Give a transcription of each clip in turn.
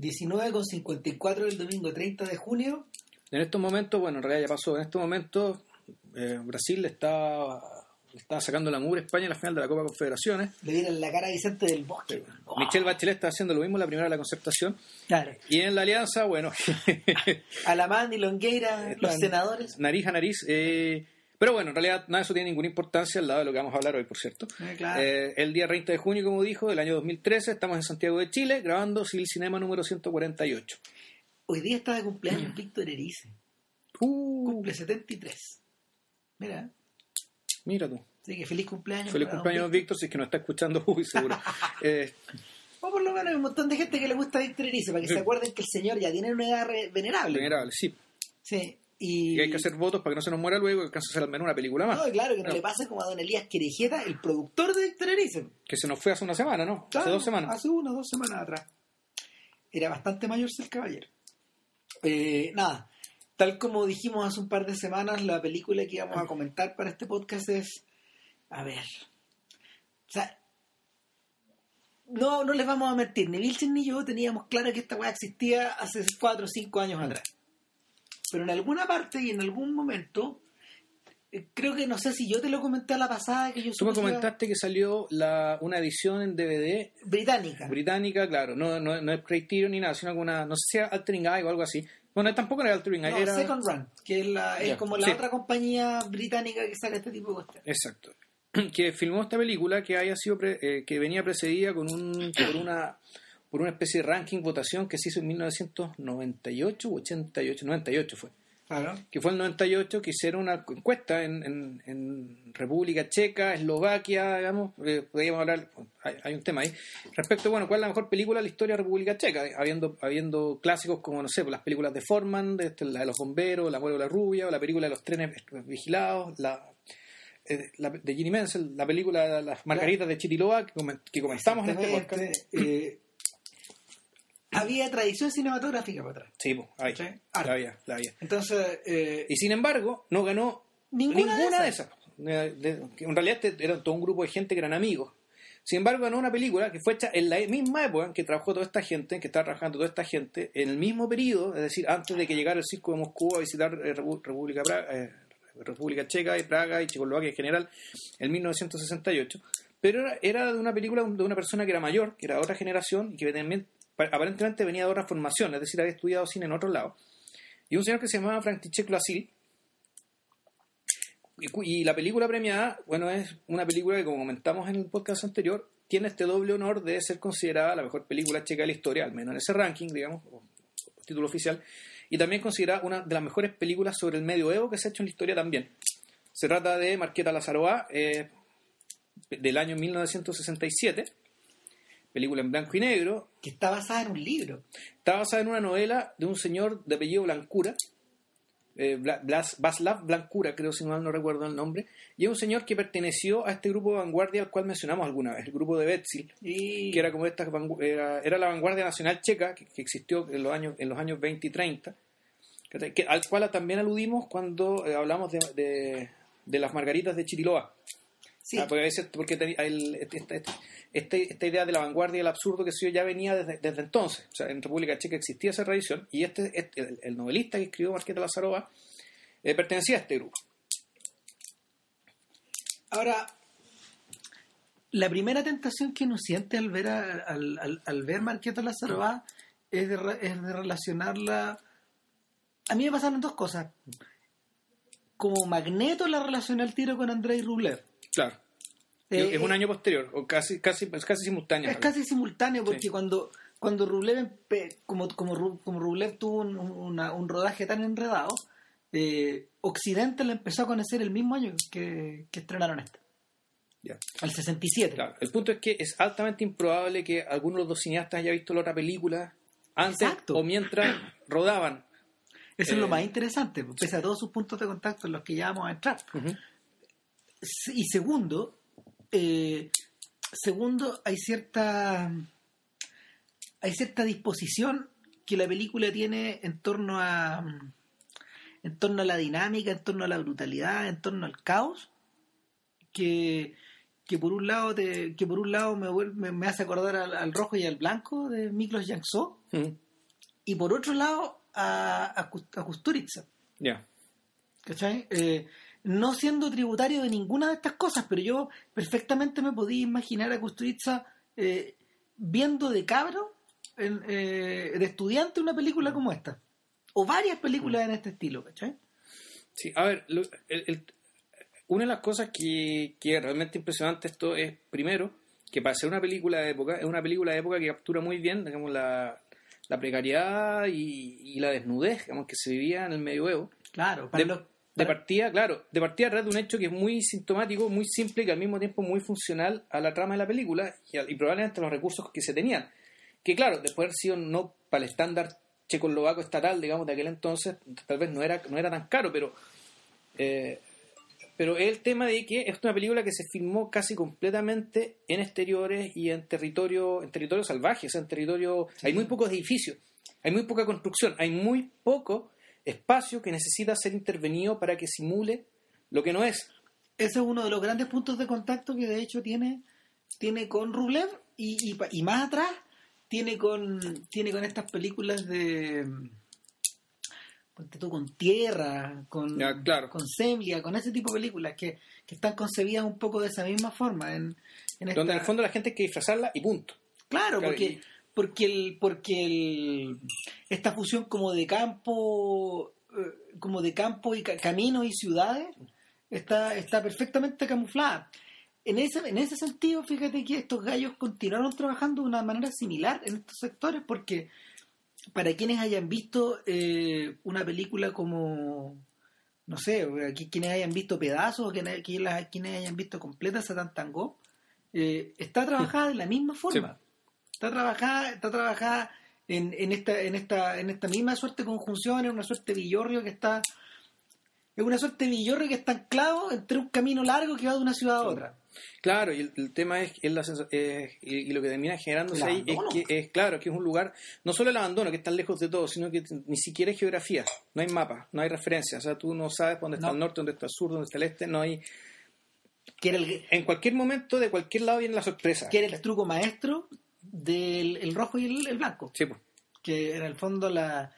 19.54 del domingo 30 de junio. En estos momentos, bueno, en realidad ya pasó, en estos momentos eh, Brasil está, está sacando la mugre a España en la final de la Copa Confederaciones. Le dieron la cara a Vicente del Bosque. Oh. Michelle Bachelet está haciendo lo mismo la primera de la concertación. Claro. Y en la alianza, bueno, Alamán y Longueira, los senadores. nariz a nariz. eh, pero bueno, en realidad nada de eso tiene ninguna importancia al lado de lo que vamos a hablar hoy, por cierto. Eh, claro. Eh, el día 30 de junio, como dijo, del año 2013, estamos en Santiago de Chile grabando Civil Cinema número 148. Hoy día está de cumpleaños Víctor Erice. Uh, Cumple 73. Mira, mira tú. así que feliz cumpleaños. Feliz cumpleaños, Víctor. Si es que no está escuchando, uy, seguro. Eh, O por lo menos hay un montón de gente que le gusta Víctor Erice, para que se acuerden que el señor ya tiene una edad venerable. venerable, sí. Sí. Y, Y hay que hacer votos para que no se nos muera luego y alcance a hacer al menos una película más. No, claro, que no, No. le pase como a don Elías Querejeta, el productor de Erice. Que se nos fue hace una semana, ¿no? hace dos semanas. Hace una o dos semanas atrás. Era bastante mayor el caballero. Eh, nada, tal como dijimos hace un par de semanas, la película que íbamos a comentar para este podcast es. A ver. O sea. No, no les vamos a mentir, ni Vilchen ni yo teníamos claro que esta weá existía hace cuatro o cinco años atrás. Pero en alguna parte y en algún momento, eh, creo que no sé si yo te lo comenté a la pasada que yo Tú me que comentaste que salió la, una edición en DVD británica. británica, claro, no, no, no es Criterion ni nada, sino alguna, no sé si era Altering Eye o algo así. Bueno, tampoco era Altering Eye, No, era... Second Run, que es, la, es como la sí. otra compañía británica que saca este tipo de cuestiones. Exacto. Que filmó esta película que haya sido pre- eh, que venía precedida con un por una por una especie de ranking votación que se hizo en 1998 u 88, 98 fue. Claro. Que fue el 98 que hicieron una encuesta en, en- en República Checa, Eslovaquia, digamos, eh, podríamos hablar, hay, hay un tema ahí, respecto, bueno, cuál es la mejor película de la historia de República Checa, habiendo, habiendo clásicos como, no sé, pues, las películas de Forman, de, este, la de los bomberos, La muerte de la rubia, o la película de los trenes vigilados, la, eh, la de Ginny Menzel, la película de las margaritas de Chitiloa que, comen- que comentamos en este podcast. Eh, había tradición cinematográfica para atrás. Sí, pues, ahí, Sí, la había, la había. Entonces, eh, Y sin embargo, no ganó Ninguna ninguna, de esas. De- que en realidad este era todo un grupo de gente que eran amigos. Sin embargo, ganó una película que fue hecha en la misma época en que trabajó toda esta gente, en que estaba trabajando toda esta gente, en el mismo periodo, es decir, antes de que llegara el circo de Moscú a visitar eh, República, eh, República Checa y Praga y Checoslovaquia en general, en 1968. Pero era, era de una película de una persona que era mayor, que era de otra generación y que también aparentemente venía de otra formación, es decir, había estudiado cine en otro lado. Y un señor que se llamaba František Lasil, y, y la película premiada, bueno, es una película que, como comentamos en el podcast anterior, tiene este doble honor de ser considerada la mejor película checa de la historia, al menos en ese ranking, digamos, o título oficial, y también considerada una de las mejores películas sobre el medioevo que se ha hecho en la historia también. Se trata de Marqueta Lazaroa, eh, del año 1967, película en blanco y negro, que está basada en un libro. Está basada en una novela de un señor de apellido Blancura, eh, Blas- Blancura, creo si mal no recuerdo el nombre, y es un señor que perteneció a este grupo de vanguardia al cual mencionamos alguna vez, el grupo de Betzel, Y que era como esta era, era la vanguardia nacional checa que, que existió en los años en los años 20 y 30, que, que- al cual también aludimos cuando eh, hablamos de, de- de las margaritas de Chiriloa. Sí, Ah, porque, a veces- porque el- este- este- este- esta idea de la vanguardia y el absurdo que sé yo ya venía desde, desde entonces. O sea, en República Checa existía esa tradición y este, este- el, el novelista que escribió Marqueta Lazarova eh, pertenecía a este grupo. Ahora, la primera tentación que uno siente al ver a- al, al- al ver Marqueta Lazarova es de, re- es de relacionarla. A mí me pasaron dos cosas. Como Magneto la relacioné al tiro con Andrei Rublev. Claro. Eh, es un eh, año posterior, o casi, casi, es casi simultáneo. Es casi simultáneo porque Sí. cuando cuando Rublev como como Ru- como Rublev tuvo un, una- un rodaje tan enredado, eh, Occidente la empezó a conocer el mismo año que, que estrenaron esta, Ya. al 67. Claro. El punto es que es altamente improbable que alguno de los dos cineastas haya visto la otra película antes Exacto. o mientras rodaban. Eso es lo más interesante, pues, pese a todos sus puntos de contacto en los que ya vamos a entrar. Y segundo, eh, segundo, hay cierta hay cierta disposición que la película tiene en torno a en torno a la dinámica, en torno a la brutalidad, en torno al caos, que, que por un lado te, que por un lado me, me, me hace acordar al, al rojo y al blanco de Miklos Jankso, Ujú. y por otro lado a, a Kusturica. Ya. ¿Cachai? Eh, no siendo tributario de ninguna de estas cosas, pero yo perfectamente me podía imaginar a Kusturica eh, viendo de cabro, en, eh, de estudiante, una película como esta. O varias películas en este estilo, ¿cachai? Sí, a ver, lo- el- el- una de las cosas que, que es realmente impresionante esto es, primero, que para ser una película de época, es una película de época que captura muy bien, digamos, la, la precariedad y, y la desnudez, digamos, que se vivía en el medioevo. Claro, para De, los- de partida, claro, de partida red de un hecho que es muy sintomático, muy simple y que al mismo tiempo muy funcional a la trama de la película y, a- y probablemente a los recursos que se tenían. Que claro, después de haber sido no para el estándar checoslovaco estatal, digamos, de aquel entonces, tal vez no era, no era tan caro, pero eh, pero es el tema de que es una película que se filmó casi completamente en exteriores y en territorio, en territorio salvaje, o sea, en territorio. Hay muy pocos edificios, hay muy poca construcción, hay muy poco espacio que necesita ser intervenido para que simule lo que no es. ese es uno de los grandes puntos de contacto que de hecho tiene, tiene con Rublev y, y, pa- y más atrás tiene con, tiene con estas películas de tú, con Tierra, con, Ya, claro. con Semlia, con ese tipo de películas que, que están concebidas un poco de esa misma forma. En, en Donde en esta- el fondo la gente hay que disfrazarla y punto. Claro, Claro, porque, y- porque, el, porque el, esta fusión como de campo, eh, como de campo y ca- caminos y ciudades está, está perfectamente camuflada. En ese, en ese sentido, fíjate que estos gallos continuaron trabajando de una manera similar en estos sectores, porque para quienes hayan visto eh, una película como, no sé, aquí- quienes hayan visto pedazos quienes quienes hayan visto completa Satan Tango, eh, está trabajada de la misma forma. Está trabajada, está trabajada en, en esta, en esta, en esta misma suerte de conjunción, en una suerte de villorrio que está, es una suerte de villorrio que está anclado entre un camino largo que va de una ciudad a otra. Claro, y el, el tema es, es la es- y, y lo que termina generándose ahí es que es claro que es un lugar, no solo el abandono, que es tan lejos de todo, sino que ni siquiera hay geografía, no hay mapa, no hay referencia, o sea, tú no sabes dónde está No. el norte, dónde está el sur, dónde está el este, no hay... Que era el, En cualquier momento, de cualquier lado viene la sorpresa. que era el truco maestro del el rojo y el, el blanco. Sí, pues. que en el fondo la,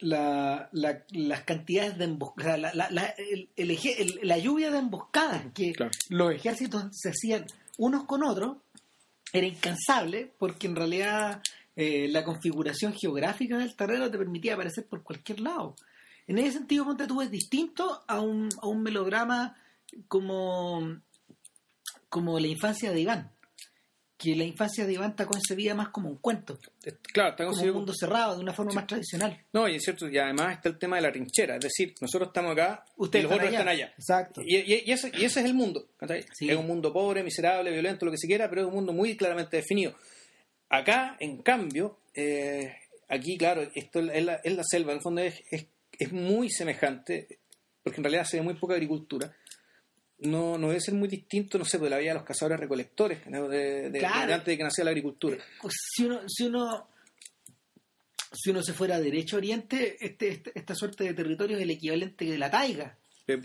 la, la- las cantidades de emboscadas, la, la, la- el- el la lluvia de emboscadas que Claro. los ejércitos se hacían unos con otros era incansable porque en realidad eh, la configuración geográfica del terreno te permitía aparecer por cualquier lado. En ese sentido, Ponte tú es distinto a un, a un melodrama como, como la infancia de Iván. Que la infancia de Iván está concebida más como un cuento, Claro, está como un mundo cerrado, de una forma más tradicional. No, y es cierto, y además está el tema de la trinchera, es decir, nosotros estamos acá Ustedes y los están otros allá. están allá. Exacto. Y, y- y ese, y ese es el mundo. Sí. Es un mundo pobre, miserable, violento, lo que se quiera, pero es un mundo muy claramente definido. Acá, en cambio, eh, aquí, claro, esto es la, es la selva, en el fondo es, es, es muy semejante, porque en realidad se ve muy poca agricultura. No, no debe ser muy distinto, no sé, de la vida de los cazadores recolectores, ¿no? de, de- Claro. de antes de que naciera la agricultura. si uno, si uno si uno se fuera a derecho oriente, este, este- esta suerte de territorio es el equivalente de la taiga. Eh,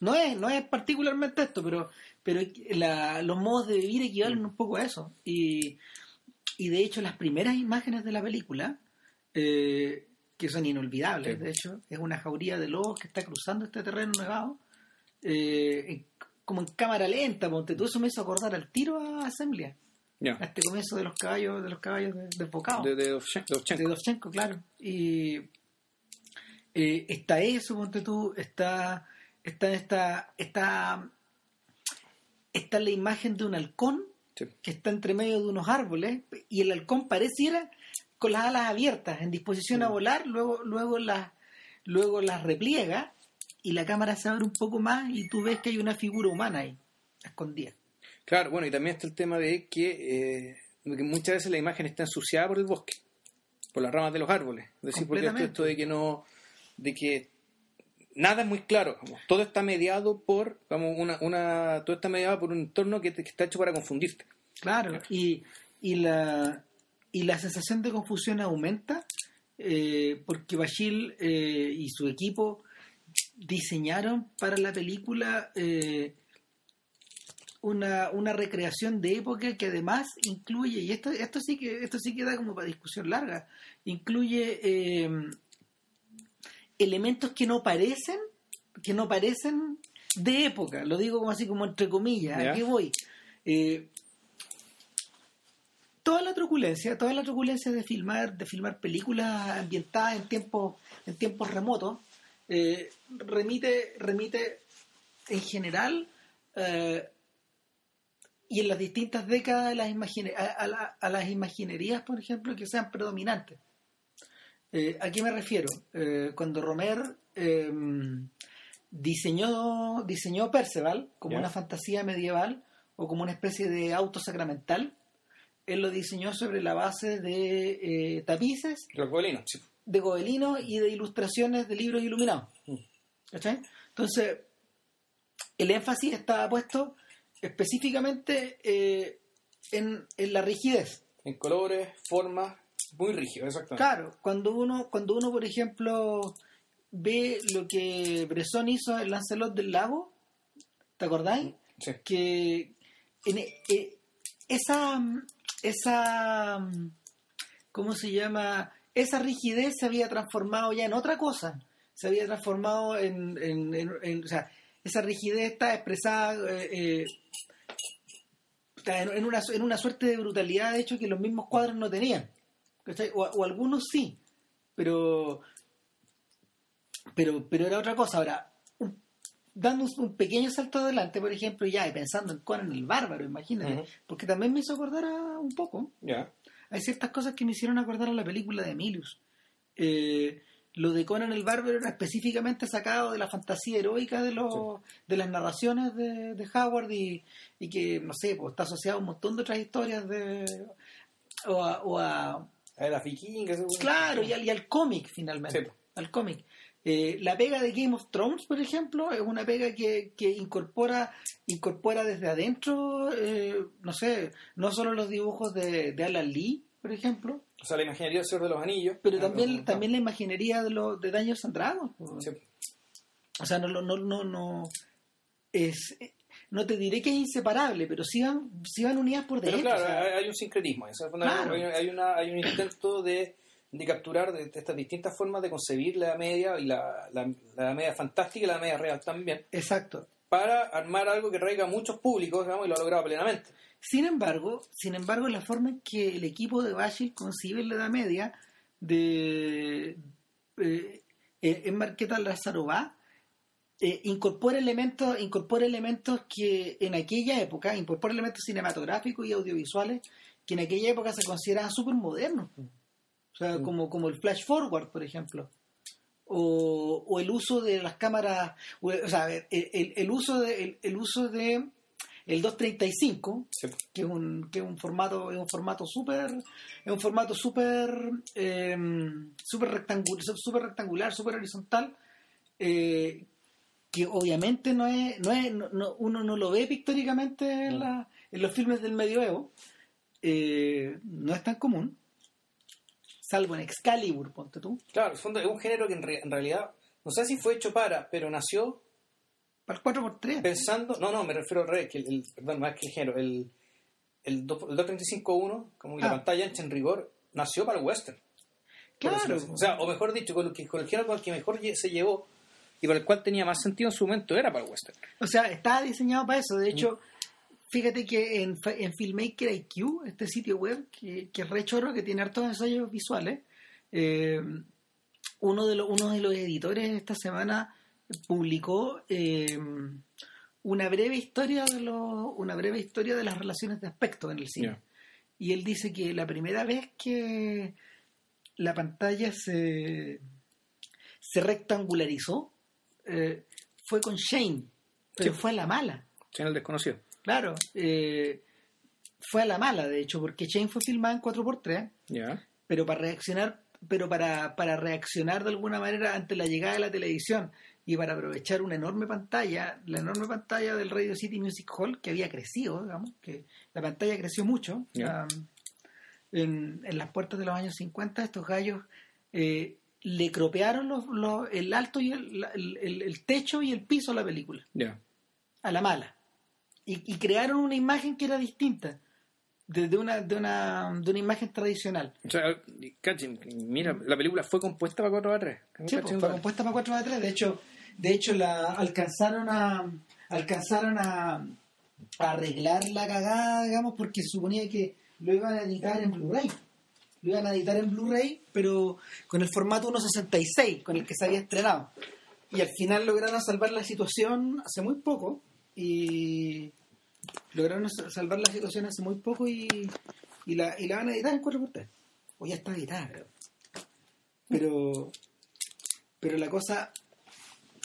No es, no es particularmente esto, pero, pero la- los modos de vivir equivalen un poco a eso. Y, y de hecho, las primeras imágenes de la película, eh, que son inolvidables, Sí. de hecho, es una jauría de lobos que está cruzando este terreno nevado, eh, en- como en cámara lenta, ponte tú, eso me hizo acordar al tiro a Assemblia, ya, a este comienzo de los caballos, de los caballos de- desbocados de, de, Ovchen- de Ovchenko. de Dovchenko, claro. Y eh, está eso, ponte tú, está, está esta, está, está la imagen de un halcón Sí. que está entre medio de unos árboles y el halcón pareciera con las alas abiertas, en disposición a volar, luego, luego las, luego las repliega y la cámara se abre un poco más y tú ves que hay una figura humana ahí, escondida. Claro, bueno, y también está el tema de que, eh, de que muchas veces la imagen está ensuciada por el bosque, por las ramas de los árboles. Es decir, porque esto, esto de que no, de que nada es muy claro, vamos, todo está mediado por, vamos, una, una, todo está mediado por un entorno que, te- que está hecho para confundirte. Claro, y, y, la, y la sensación de confusión aumenta eh, porque Bashir eh, y su equipo diseñaron para la película eh, una, una recreación de época que además incluye, y esto, esto sí que esto sí que da como para discusión larga, incluye eh, elementos que no parecen, que no parecen de época, lo digo como así como entre comillas, Ya. aquí voy. Eh, toda la truculencia, toda la truculencia de filmar, de filmar películas ambientadas en tiempos, en tiempos remotos, eh, remite, remite en general eh, y en las distintas décadas a las, a, a la- a las imaginerías, por ejemplo, que sean predominantes. Eh, ¿A qué me refiero? Cuando Romer eh, diseñó, diseñó Perceval como una fantasía medieval o como una especie de auto sacramental, él lo diseñó sobre la base de tapices, Los gobelinos, sí. De gobelinos y de ilustraciones de libros iluminados. Mm. ¿Cachai? Entonces, el énfasis estaba puesto específicamente eh, en, en la rigidez. En colores, formas, muy rígido, exactamente. Claro, cuando uno, cuando uno, por ejemplo, ve lo que Bresson hizo en Lancelot del Lago, ¿te acordáis? Sí. Que en, eh, esa, esa, ¿cómo se llama? Esa rigidez se había transformado ya en otra cosa. Se había transformado en, en- en- en- o sea, esa rigidez está expresada eh, eh, en, una, en una suerte de brutalidad, de hecho, que los mismos cuadros no tenían. O, o algunos sí, pero, pero, pero era otra cosa. Ahora, un- dando un, pequeño salto adelante, por ejemplo, ya y pensando en Conan el Bárbaro, imagínate, porque también me hizo acordar a un poco. Ya. Hay ciertas cosas que me hicieron acordar a la película de Emilius. Eh, lo de Conan el Bárbaro era específicamente sacado de la fantasía heroica de los de las narraciones de, de Howard y, y que, no sé, pues, está asociado a un montón de otras historias de o a, o a- A las vikingas. eso- claro, y al, y al cómic finalmente, Sí. al cómic. Eh, la pega de Game of Thrones, por ejemplo, es una pega que, que incorpora incorpora desde adentro, eh, no sé, no solo los dibujos de, de Alan Lee, por ejemplo, O sea, la imaginería del Señor de los Anillos. pero también también la imaginería de los de Daños and Dragons. Sí. O sea, no, no, no, no, es no te diré que es inseparable, pero sí van, sí van unidas por Pero dentro. claro, o sea, hay, un sincretismo. eso es Claro. hay una, hay un intento de, de capturar de, de estas distintas formas de concebir la Edad media y la, la, la Edad media fantástica y la Edad media real también, exacto. para armar algo que traiga a muchos públicos digamos, y lo ha logrado plenamente. Sin embargo, sin embargo, la forma en que el equipo de Bashir concibe la Edad Media de eh, eh, en Marqueta Lazarova eh, incorpora elementos, incorpora elementos que en aquella época, incorpora elementos cinematográficos y audiovisuales que en aquella época se consideraban súper modernos. O sea, Mm. como, como el flash forward, por ejemplo. O, o el uso de las cámaras, o, o sea, el, el- el uso de el, el uso de el 235 Sí. que es un que es un formato es un formato súper es un formato súper eh, súper rectangular súper rectangular súper horizontal eh, que obviamente no es no es no- no- uno no lo ve pictóricamente en, No. la- en los filmes del medioevo eh, no es tan común salvo en Excalibur ponte tú Claro, el fondo es un género que en, re- en realidad, no sé si fue hecho para, pero nació para el 4x3 pensando, no, no, me refiero al revés, que el, el- perdón, más que el género, el, el, dos- el 235.1, como la Ah. pantalla ancha en rigor, nació para el western. claro. O sea, o mejor dicho, con, que, el género con el que mejor se llevó y para el cual tenía más sentido en su momento era para el western. O sea, estaba diseñado para eso. De hecho, fíjate que en, en Filmmaker IQ, este sitio web, que, que es re chorro, que tiene hartos ensayos visuales, eh, uno, de los, uno de los editores esta semana publicó eh, una breve historia de los, una breve historia de las relaciones de aspecto en el cine. Y él dice que la primera vez que la pantalla se, se rectangularizó eh, fue con Shane, pero Sí. fue a la mala. Channel desconocido. Claro, eh, fue a la mala, de hecho, porque Shane fue filmada en 4x3, Ya. pero para reaccionar, pero para, para reaccionar de alguna manera ante la llegada de la televisión y para aprovechar una enorme pantalla, la enorme pantalla del Radio City Music Hall, que había crecido, digamos, que la pantalla creció mucho. Um, en, en las puertas de los años 50, estos gallos eh, le cropearon los, los- el alto y el, el- el- el techo y el piso a la película, a la mala. Y, y crearon una imagen que era distinta de, de una, de, una, de una imagen tradicional. O sea, cachen, mira, la película fue compuesta para 4 a 3. Sí, pues, fue compuesta para 4 a 3. De hecho, de hecho la alcanzaron a alcanzaron a, a arreglar la cagada, digamos, porque suponía que lo iban a editar en Blu-ray. Lo iban a editar en Blu-ray, pero con el formato 1.66, con el que se había estrenado. Y al final lograron salvar la situación hace muy poco. Y lograron sa- salvar la situación hace muy poco y, y, la, y la van a editar en 4x3. O ya está editada, creo. Pero, pero la cosa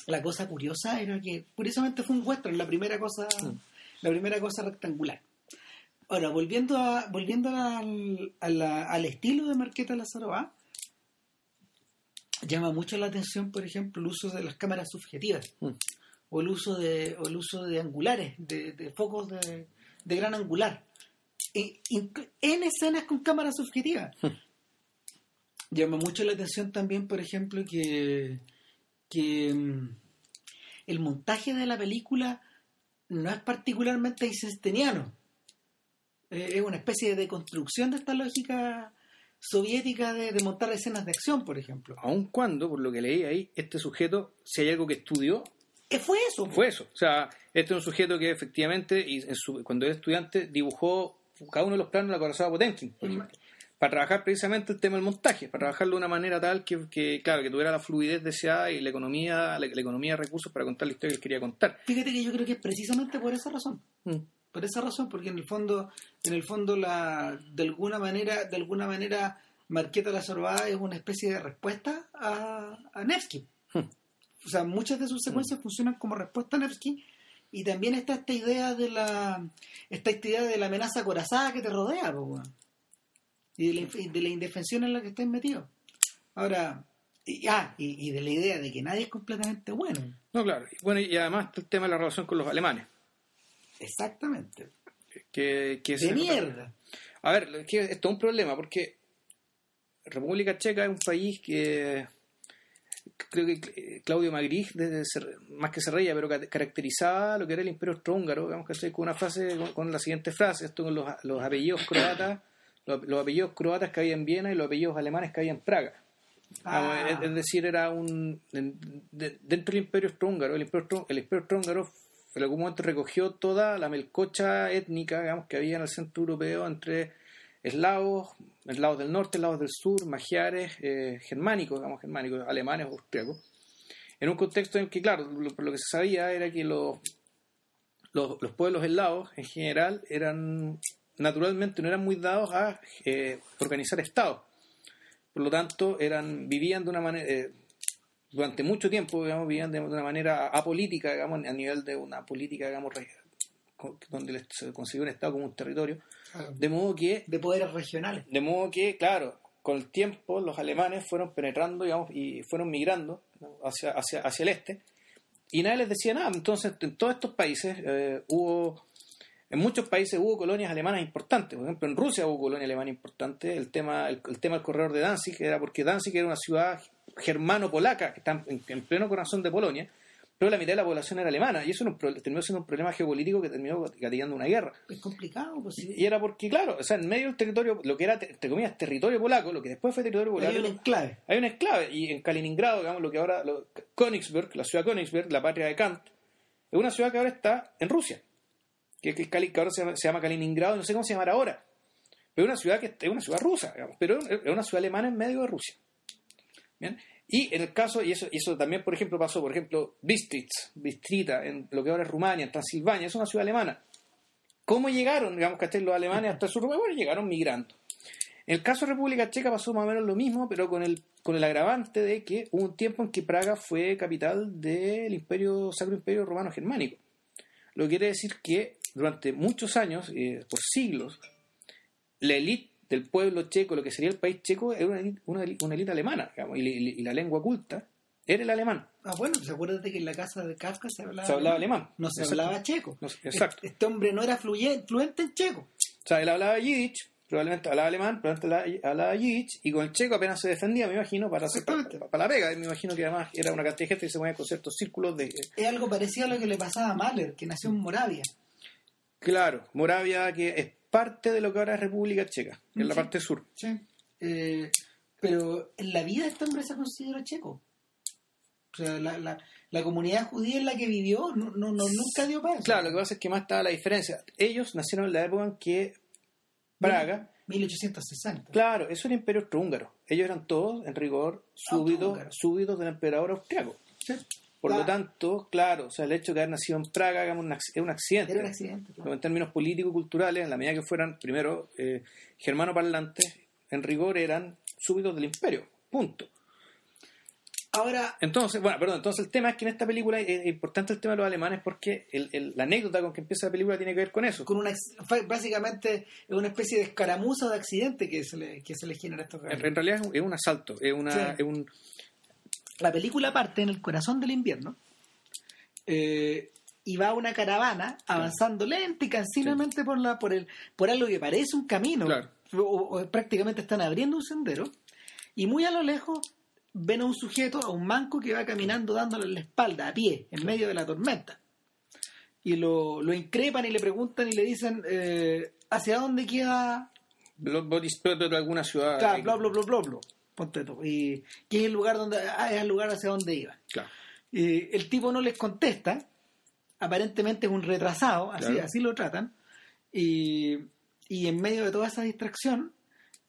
la cosa curiosa era que curiosamente fue un western la primera cosa la primera cosa rectangular ahora volviendo a volviendo al, a la- al estilo de Marqueta Lázaro A llama mucho la atención por ejemplo el uso de las cámaras subjetivas Mm. O el uso de o el uso de angulares de, de focos de, de gran angular en, escenas con cámara subjetiva llama mucho la atención también por ejemplo que que mm, el montaje de la película no es particularmente eisensteiniano. Eh, es una especie de construcción de esta lógica soviética de, de montar escenas de acción, por ejemplo. Aun cuando, por lo que leí ahí, este sujeto, si hay algo que estudió, ¿Qué fue eso? fue eso. O sea, este es un sujeto que efectivamente, y en su- cuando era estudiante, dibujó cada uno de los planos de la corazón Potemkin, por ejemplo, para trabajar precisamente el tema del montaje, para trabajarlo de una manera tal que, que, claro, que tuviera la fluidez deseada y la economía, la, la economía de recursos para contar la historia que él quería contar. Fíjate que yo creo que es precisamente por esa razón. Mm. Por esa razón, porque en el fondo, en el fondo la, de alguna manera, de alguna manera, Marqueta la Sorbada es una especie de respuesta a, a Nevsky. Hmm. O sea, muchas de sus secuencias funcionan como respuesta a Nevsky y también está esta idea de la esta idea de la amenaza acorazada que te rodea, po, y de la, de indefensión en la que estás metido. Ahora, y, ah, y, y de la idea de que nadie es completamente bueno. No, claro. Bueno, y además está el tema de la relación con los alemanes. Exactamente. Que, que De mierda. A ver, es que esto es un problema porque República Checa es un país que creo que eh, Claudio Magri, desde más que se reía, pero ca- caracterizaba lo que era el imperio austrohúngaro, digamos que con una frase, con, la siguiente frase, esto con los, los apellidos croatas, los, los apellidos croatas que había en Viena y los apellidos alemanes que había en Praga. Ah. Es, es decir, era un en- de- dentro del imperio austrohúngaro, el imperio, el imperio austrohúngaro en algún momento recogió toda la melcocha étnica digamos, que había en el centro europeo entre eslavos, eslavos del norte, eslavos del sur, magiares, eh, germánicos, digamos, germánicos, alemanes, austriacos, en un contexto en que, claro, lo, lo que se sabía era que los, los, los pueblos eslavos en general eran naturalmente no eran muy dados a eh, organizar estados. Por lo tanto, eran vivían de una manera eh, durante mucho tiempo, digamos, vivían de una manera apolítica, digamos, a nivel de una política, digamos, donde se considera un estado como un territorio, de modo que de poderes regionales. de modo que, claro, con el tiempo los alemanes fueron penetrando, digamos, y fueron migrando hacia, hacia, hacia el este, y nadie les decía nada. Entonces, en todos estos países eh, hubo, en muchos países hubo colonias alemanas importantes. Por ejemplo, en Rusia hubo colonia alemana importante. El tema, el, el tema del corredor de Danzig era porque Danzig era una ciudad germano-polaca que está en, en pleno corazón de Polonia, pero la mitad de la población era alemana, y eso era un pro- terminó siendo un problema geopolítico que terminó gatillando una guerra. Es complicado, pues sí. Y era porque, claro, o sea, en medio del territorio, lo que era, entre comillas, territorio polaco, lo que después fue territorio polaco, Hay un enclave. hay una enclave. Y en Kaliningrado, digamos, lo que ahora, lo- Königsberg, la ciudad de Königsberg, la patria de Kant, es una ciudad que ahora está en Rusia. Que, que, que ahora se llama, se llama Kaliningrado, no sé cómo se llamará ahora. Pero es una ciudad que es una ciudad rusa, digamos, pero es una ciudad alemana en medio de Rusia. ¿Bien? Y en el caso, y eso, eso también, por ejemplo, pasó, por ejemplo, Bistritz, Bistrita, en lo que ahora es Rumania, en Transilvania, es una ciudad alemana. ¿Cómo llegaron, digamos, que los alemanes hasta el sur? Bueno, llegaron migrando. En el caso de República Checa pasó más o menos lo mismo, pero con el, con el agravante de que hubo un tiempo en que Praga fue capital del imperio, Sacro Imperio Romano Germánico. Lo que quiere decir que durante muchos años, eh, por siglos, la élite del pueblo checo, lo que sería el país checo, era una élite, una una élite alemana, digamos, y, y- y la lengua culta era el alemán. Ah, bueno, pues acuérdate que en la casa de Kafka se hablaba, Se hablaba alemán. No se Exacto. hablaba checo. No se- exacto. Este, este hombre no era fluente en checo. O sea, él hablaba yiddish, probablemente hablaba alemán, probablemente hablaba, yiddish, y con el checo apenas se defendía, me imagino, para, hacer, para, la pega. Me imagino que además era una cantidad de gente que se movía con ciertos círculos de... Es algo parecido a lo que le pasaba a Mahler, que nació en Moravia. Claro, Moravia que es parte de lo que ahora es República Checa, en la parte sur. Sí. Eh, pero en la vida este hombre se considera checo. O sea, la, la, la comunidad judía en la que vivió no, no, no- nunca dio eso. Claro, lo que pasa es que más estaba la diferencia. Ellos nacieron en la época en que Praga, 1860. claro, eso era imperio austrohúngaro. Ellos eran todos, en rigor, súbditos, súbditos del emperador austriaco. Sí. Por lo tanto, claro, o sea, el hecho de haber nacido en Praga digamos, un ac- es un accidente. Era un accidente. claro. En términos políticos y culturales, en la medida que fueran, primero, eh, germanoparlantes, en rigor eran súbditos del imperio. Punto. Ahora, Entonces, bueno, perdón, entonces el tema es que en esta película es importante el tema de los alemanes porque el- el- la anécdota con que empieza la película tiene que ver con eso. con una, básicamente es una especie de escaramuza de accidente que se le, que se le genera a estos En, en realidad es un, es un asalto, es, una, Sí. es un... La película parte en el corazón del invierno eh, y va una caravana avanzando lenta y cansinamente por la por el por algo que parece un camino. Claro. o, o prácticamente están abriendo un sendero y muy a lo lejos ven a un sujeto a un manco que va caminando dándole la espalda a pie en medio de la tormenta. Y lo, lo increpan y le preguntan y le dicen eh, hacia dónde queda Blood Body de alguna ciudad. claro, bla bla bla bla bla ponte tú. y que es el lugar donde ah, es el lugar hacia donde iban Claro. Eh, el tipo no les contesta, aparentemente es un retrasado, así, Claro. así lo tratan, y, y en medio de toda esa distracción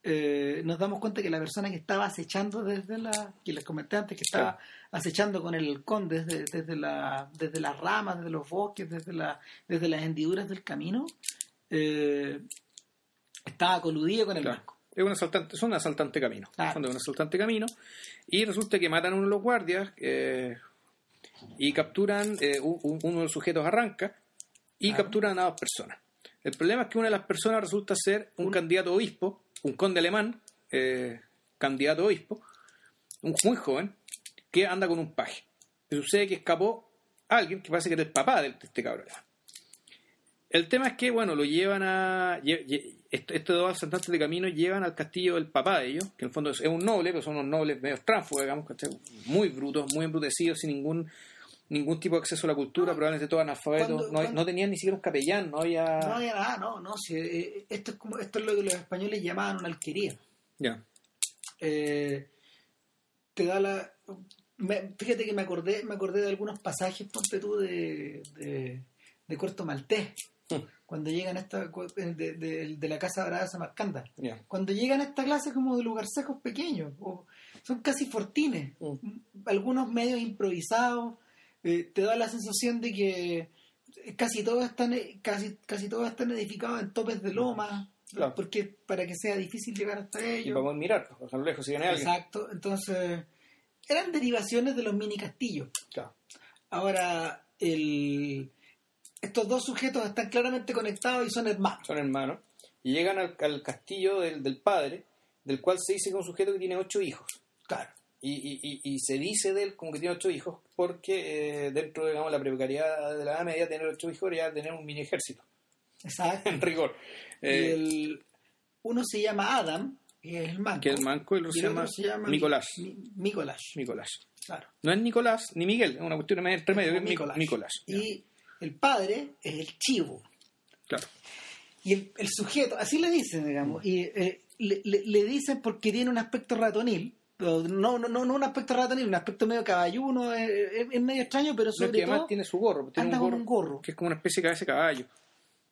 eh, nos damos cuenta que la persona que estaba acechando desde la, que les comenté antes, que estaba acechando con el halcón desde, desde, la, desde las ramas, desde los bosques, desde, la, desde las hendiduras del camino, eh, estaba coludido con el Claro. banco. Es un asaltante, es un asaltante camino. Claro. De un asaltante camino. Y resulta que matan a uno de los guardias eh, y capturan, eh, un- un- uno de los sujetos arranca y Claro. capturan a dos personas. El problema es que una de las personas resulta ser un, candidato a obispo, un conde alemán, eh, candidato obispo, un muy joven, que anda con un paje. Y sucede que escapó alguien que parece que era el papá de de este cabrón. El tema es que, bueno, lo llevan a. lle- lle- est- estos dos asaltantes de camino llevan al castillo del papá de ellos, que en el fondo es es un noble, pero son unos nobles medio tránsfugos, digamos, ¿cachai? muy brutos, muy embrutecidos, sin ningún ningún tipo de acceso a la cultura, probablemente todos analfabetos. Cuando- no, cuando- no tenían ni siquiera un capellán, no había. No había nada, no, no, si, eh, esto, es como, esto es lo que los españoles llamaban una alquería. Ya. eh, te da la me- fíjate que me acordé me acordé de algunos pasajes ponte tú de de, de Corto Maltés Cuando llegan a esta cu- de, de- de la casa dorada de Samarcanda Ya. cuando llegan a esta clase como de lugarcejos pequeños o- son casi fortines algunos medios improvisados eh, te da la sensación de que casi todos están casi casi todos están edificados en topes de loma Claro. porque para que sea difícil llegar hasta ellos Y para poder mirar, pues, a lo lejos si viene alguien. Exacto, entonces eran derivaciones de los mini castillos. Claro. Ahora, el, estos dos sujetos están claramente conectados y son hermanos. Son hermanos. Y llegan al, al castillo del, del padre, del cual se dice que es un sujeto que tiene ocho hijos. Claro. Y, y, y, y se dice de él como que tiene ocho hijos, porque eh, dentro de la precariedad de la Edad Media, tener ocho hijos era tener un mini ejército, Exacto. en rigor. Y Eh, el, uno se llama Adam, que es el manco. que el manco y el otro y se llama, se llama Nicolás. Nicolás. Nicolás. Claro. No es Nicolás ni Miguel, es una cuestión medio entre medio, es Nicolás. Nicolás. Nicolás. Y el padre es el chivo. Claro. Y el, el sujeto, así le dicen, digamos, y eh, le, le- le dicen porque tiene un aspecto ratonil, pero no, no, no, no un aspecto ratonil, un aspecto medio caballuno, eh, es, es medio extraño, pero No, es que sobre además todo tiene su gorro, tiene anda un con gorro, un gorro. que es como una especie de cabeza de caballo.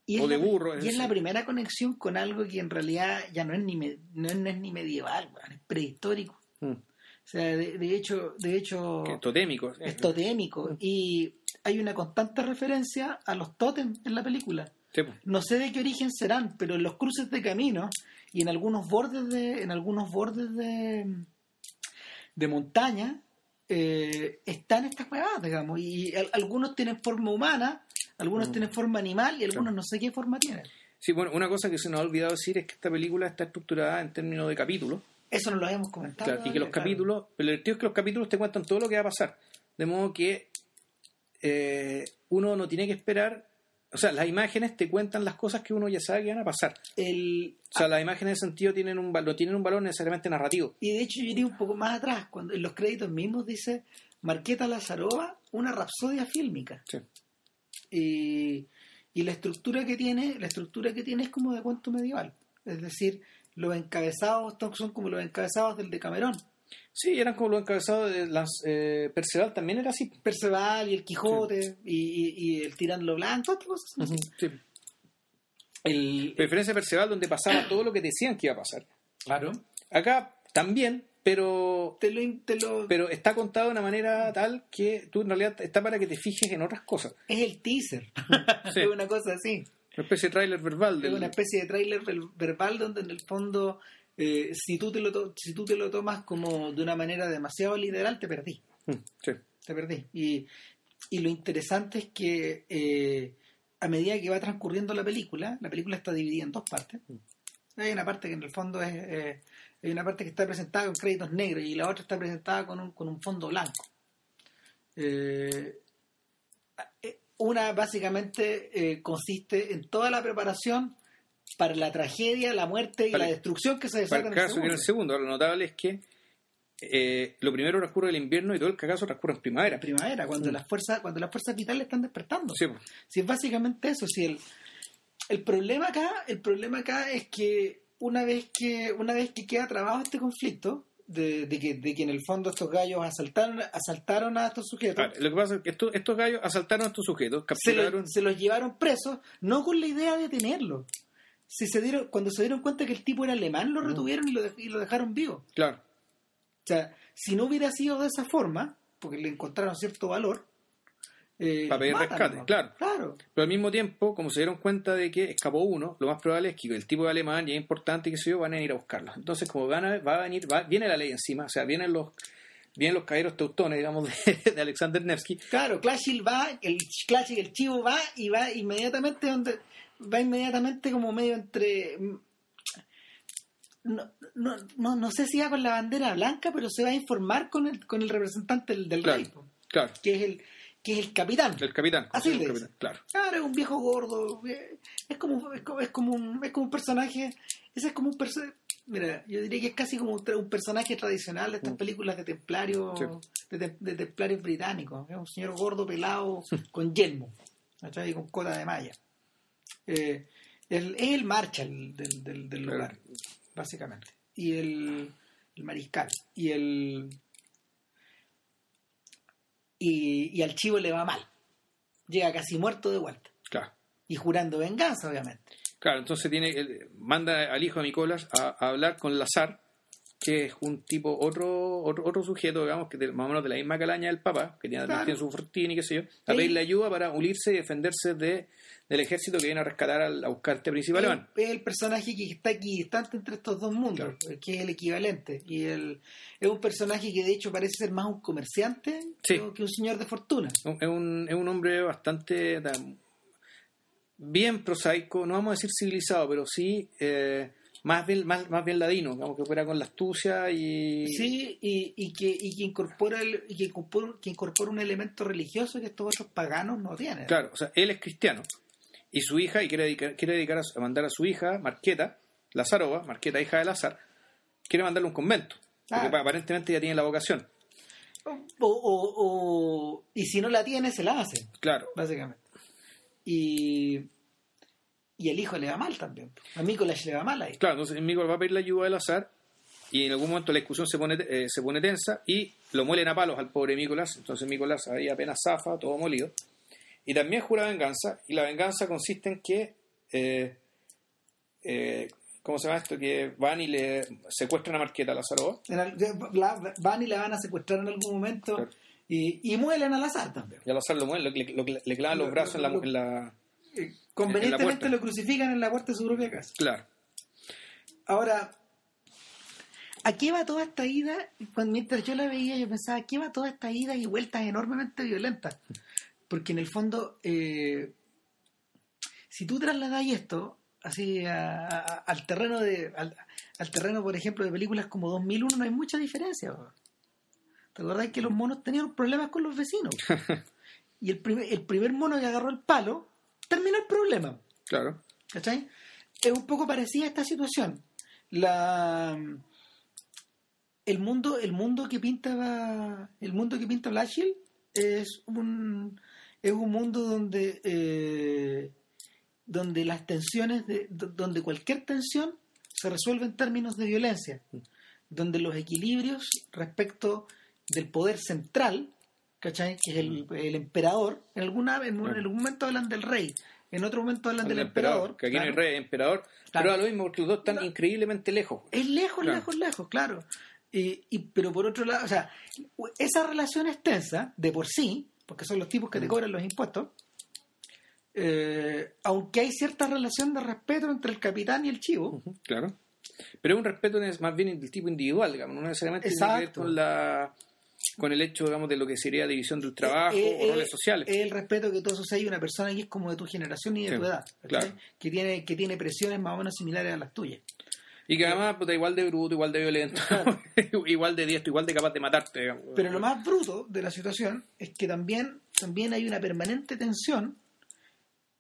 Y o de la- burro, es Y es la primera conexión con algo que en realidad ya no es ni, me- no es, no es ni medieval, es prehistórico. Mm. O sea, de, de hecho, de hecho Que es totémico. es totémico. Y hay una constante referencia a los tótems en la película. Sí, no sé de qué origen serán, pero en los cruces de camino y en algunos bordes de, en algunos bordes de, de montaña eh, están estas huevadas, digamos, y al- algunos tienen forma humana, algunos Mm. tienen forma animal y algunos no sé qué forma tienen. Sí, bueno, una cosa que se nos ha olvidado decir es que esta película está estructurada en términos de capítulos. Eso no lo habíamos comentado. Claro, y que los claro. capítulos, pero lo divertido es que los capítulos te cuentan todo lo que va a pasar. De modo que eh, uno no tiene que esperar, o sea, las imágenes te cuentan las cosas que uno ya sabe que van a pasar. El, O sea, las imágenes en ese sentido tienen un, no tienen un valor necesariamente narrativo. y de hecho yo iría un poco más atrás, cuando en los créditos mismos dice Marqueta Lazarova, una rapsodia fílmica. Sí. Y, Y la estructura que tiene, la estructura que tiene es como de cuento medieval. Es decir, los encabezados son como los encabezados del Decamerón. Sí, eran como los encabezados de las. Eh, Perceval también era así. Perceval y el Quijote y, y, y el Tirando Blanco, todas cosas. Sí. El, Preferencia de Perceval, donde pasaba todo lo que decían que iba a pasar. Claro. Acá también, pero. Te lo, te lo- Pero está contado de una manera tal que tú en realidad está para que te fijes en otras cosas. Es el teaser. Sí. es una cosa así. Una especie de tráiler verbal. Es Del, una especie de tráiler ver- verbal donde en el fondo, eh, si, tú te lo si tú te lo tomas como de una manera demasiado literal, te perdí. Mm, sí. Te perdí. Y, y lo interesante es que eh, a medida que va transcurriendo la película, la película está dividida en dos partes. Hay una parte que en el fondo es... eh, hay una parte que está presentada con créditos negros y la otra está presentada con un, con un fondo blanco. Eh, una básicamente eh, consiste en toda la preparación para la tragedia, la muerte y Para- la destrucción que se Para desata el en el caso que en el segundo. segundo, lo notable es que eh, lo primero transcurre el invierno y todo el cagazo transcurre en primavera. primavera, cuando las fuerzas, cuando las fuerzas vitales están despertando. Sí, pues. Si es básicamente eso, si el, el problema acá, el problema acá es que una vez que, una vez que queda trabado este conflicto, de, de que, de que en el fondo estos gallos asaltaron, asaltaron a estos sujetos, Ah, lo que pasa es que estos, estos gallos asaltaron a estos sujetos, se, lo- capturaron. se los llevaron presos, no con la idea de tenerlos. Si se dieron, cuando se dieron cuenta que el tipo era alemán, lo Mm. retuvieron y lo, dej- y lo dejaron vivo. Claro. O sea, si no hubiera sido de esa forma, porque le encontraron cierto valor, eh, Para pedir matan, rescate, ¿no? claro. Claro. Pero al mismo tiempo, como se dieron cuenta de que escapó uno, lo más probable es que el tipo de alemán ya es importante y que se yo, van a ir a buscarlo. Entonces, como van a, va a venir, va- viene la ley encima, o sea, vienen los vienen los caballeros teutones, digamos, de, de Alexander Nevsky, Claro, Clashil va, el Clashil, el chivo va y va inmediatamente donde va inmediatamente como medio entre no, no, no, no sé si va con la bandera blanca, pero se va a informar con el, con el representante del, del Claro. rey, claro, que es el que es el capitán. el capitán. Así el capitán, claro. Claro, es un viejo gordo, eh, es como es como, es como un es como un personaje, ese es como un personaje Mira, yo diría que es casi como un, personaje tradicional de estas Mm. películas de templarios Sí. de, tem- de templarios británicos. Es un señor gordo, pelado, con yelmo, ¿cachai? Y con cola de malla. Eh, el- es el Marshall del, del, del Claro. lugar, básicamente. Y el, el mariscal. Y el. Y, y al chivo le va mal. Llega casi muerto de vuelta. Claro. Y jurando venganza, obviamente. Claro, entonces tiene manda al hijo de Nicolás a, a hablar con Lazar, que es un tipo, otro otro, otro sujeto, digamos, que de- más o menos de la misma calaña del Papa, que tiene, Claro. tiene su fortín y qué sé yo, a pedirle ayuda para unirse y defenderse de, del ejército que viene a rescatar al, a buscar este príncipe alemán. Es el personaje que está equidistante entre estos dos mundos, que es el equivalente. Y el, es un personaje que de hecho parece ser más un comerciante Sí. que- un señor de fortuna. Es un, es un hombre bastante bien prosaico, no vamos a decir civilizado, pero sí eh, más, bien, más, más bien ladino, digamos que fuera con la astucia y... Sí, y, y que, y que incorpora el- y que incorpora, que incorpora un elemento religioso que estos otros paganos no tienen. Claro, o sea, él es cristiano y su hija, y quiere dedicar, quiere dedicar a, mandar a su hija, Marqueta, Lazarova, Marqueta, hija de Lázaro, quiere mandarle un convento, porque aparentemente ya tiene la vocación. O, o- o- y si no la tiene, se la hace, Claro, básicamente. Y, y el hijo le va mal también. A Nicolás le va mal ahí. claro, entonces Miguel va a pedir la ayuda de Lazar y en algún momento la discusión se pone, eh, se pone tensa y lo muelen a palos al pobre Nicolás, entonces Nicolás ahí apenas zafa, todo molido. Y también jura venganza, y la venganza consiste en que, eh, eh, ¿cómo se llama esto? Que van y le secuestran a Marqueta, a al- la- van y la van a secuestrar en algún momento Claro. y, y muelen al azar también. y a Lazar lo muelen, le, le- le clavan los Lo- brazos en la... lo- en la- Convenientemente lo crucifican en la puerta de su propia casa. claro. Ahora, ¿a qué va toda esta ida? Cuando, mientras yo la veía, yo pensaba, ¿a qué va toda esta ida y vueltas enormemente violentas? Porque en el fondo, eh, si tú trasladas esto así a- a- al terreno de al, al terreno por ejemplo de películas como 2001 no hay mucha diferencia. ¿te acordás que los monos tenían problemas con los vecinos? y el primer, el primer mono que agarró el palo terminó el problema Claro. ¿Cachai? Es un poco parecida a esta situación. La el mundo, el mundo que pinta el mundo que pinta Blashill es un es un mundo donde eh, donde las tensiones, de, do- donde cualquier tensión se resuelve en términos de violencia, donde los equilibrios respecto del poder central, ¿cachai? Que es el, el emperador, en, alguna, en, algún momento hablan del rey, en otro momento hablan del El emperador. Que aquí no hay claro. rey, emperador. Claro. Pero a lo mismo, porque los dos están No. increíblemente lejos. Es lejos, Claro. lejos, lejos, claro. Y, y- pero por otro lado, o sea, esa relación extensa, de por sí, porque son los tipos que te Mm. cobran los impuestos, eh, aunque hay cierta relación de respeto entre el capitán y el chivo, Claro. Pero es un respeto es más bien del tipo individual, digamos, no necesariamente tiene que ver con la con el hecho, digamos, de lo que sería división del trabajo eh, o eh, roles sociales. es el respeto que asocias a una persona que es como de tu generación y de Sí, tu edad, claro. que, tiene, que tiene presiones más o menos similares a las tuyas. y que además, puta, igual de bruto, igual de violento, igual de diestro, igual de capaz de matarte, digamos. Pero lo más bruto de la situación es que también, también hay una permanente tensión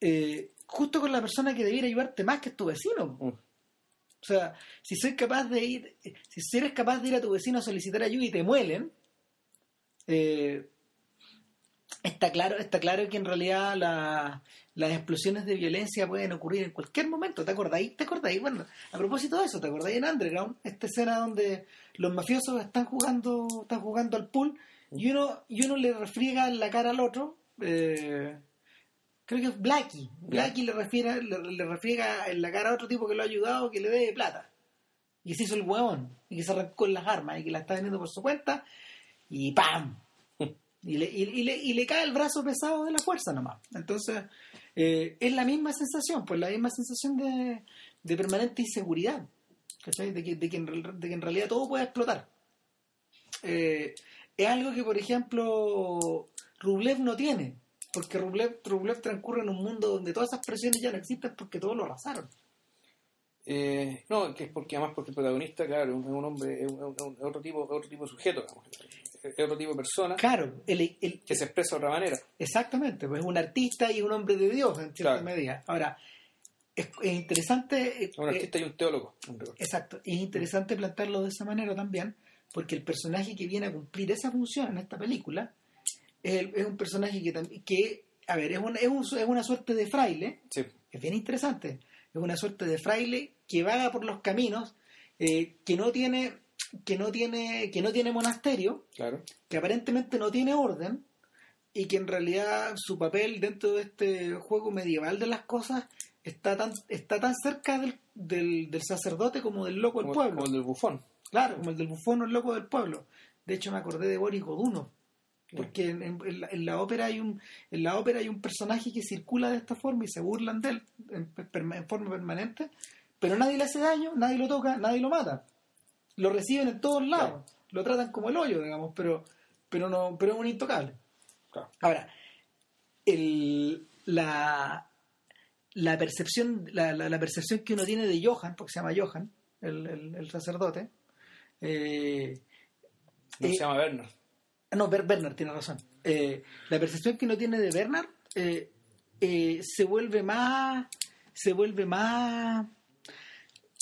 eh, justo con la persona que debiera ayudarte más que es tu vecino. Mm. O sea, si soy capaz de ir, si eres capaz de ir a tu vecino a solicitar ayuda y te muelen, eh, está claro, está claro que en realidad la- las explosiones de violencia pueden ocurrir en cualquier momento. ¿Te acordáis? ¿Te acordáis? Bueno, a propósito de eso, ¿te acordáis en Underground? Esta escena donde los mafiosos están jugando, están jugando al pool y uno, y uno le refriega la cara al otro. eh, creo que es Blackie. Blackie le, refiere, le, le refriega en la cara a otro tipo que lo ha ayudado que le dé plata. Y se hizo el huevón. Y que se arrancó con las armas y que la está vendiendo por su cuenta. Y ¡pam! Y le, y, y le, y le cae el brazo pesado de la fuerza nomás. Entonces, eh, es la misma sensación, pues la misma sensación de, de permanente inseguridad. ¿cachai? De que, de, que en, de que en realidad todo puede explotar. Eh, es algo que, por ejemplo, Rublev no tiene. Porque Rublev, Rublev transcurre en un mundo donde todas esas presiones ya no existen porque todos lo arrasaron. Eh, no, que es porque además porque el protagonista, claro, es un hombre, es, un- otro tipo, otro tipo de sujeto. Es otro tipo de persona Claro, el, el- que se expresa de otra manera. Exactamente, pues es un artista y un hombre de Dios en cierta Claro. medida. Ahora, es, es interesante. eh, Un eh, artista y un teólogo. exacto, es interesante plantearlo de esa manera también, porque el personaje que viene a cumplir esa función en esta película es, el- es un personaje que, que a ver, es, un- es, un- es una suerte de fraile, Sí. es bien interesante, es una suerte de fraile que vaga por los caminos, eh, que no tiene que no tiene que no tiene monasterio Claro. que aparentemente no tiene orden y que en realidad su papel dentro de este juego medieval de las cosas está tan está tan cerca del, del, del sacerdote como del loco del pueblo como el del bufón. claro como el del bufón o el loco del pueblo de hecho me acordé de Boris Godunov porque en, en- la, en la ópera hay un en la ópera hay un personaje que circula de esta forma y se burlan de él en, en forma permanente pero nadie le hace daño nadie lo toca nadie lo mata lo reciben en todos lados lo tratan como el hoyo digamos pero pero no pero es un intocable Claro. ahora el, la la percepción la, la- la percepción que uno tiene de Johan porque se llama Johan el, el- el sacerdote eh, No Eh, se llama Werner. no, Ber- Bernard tiene razón. Eh, la percepción que uno tiene de Bernard eh, eh, se vuelve más, se vuelve más,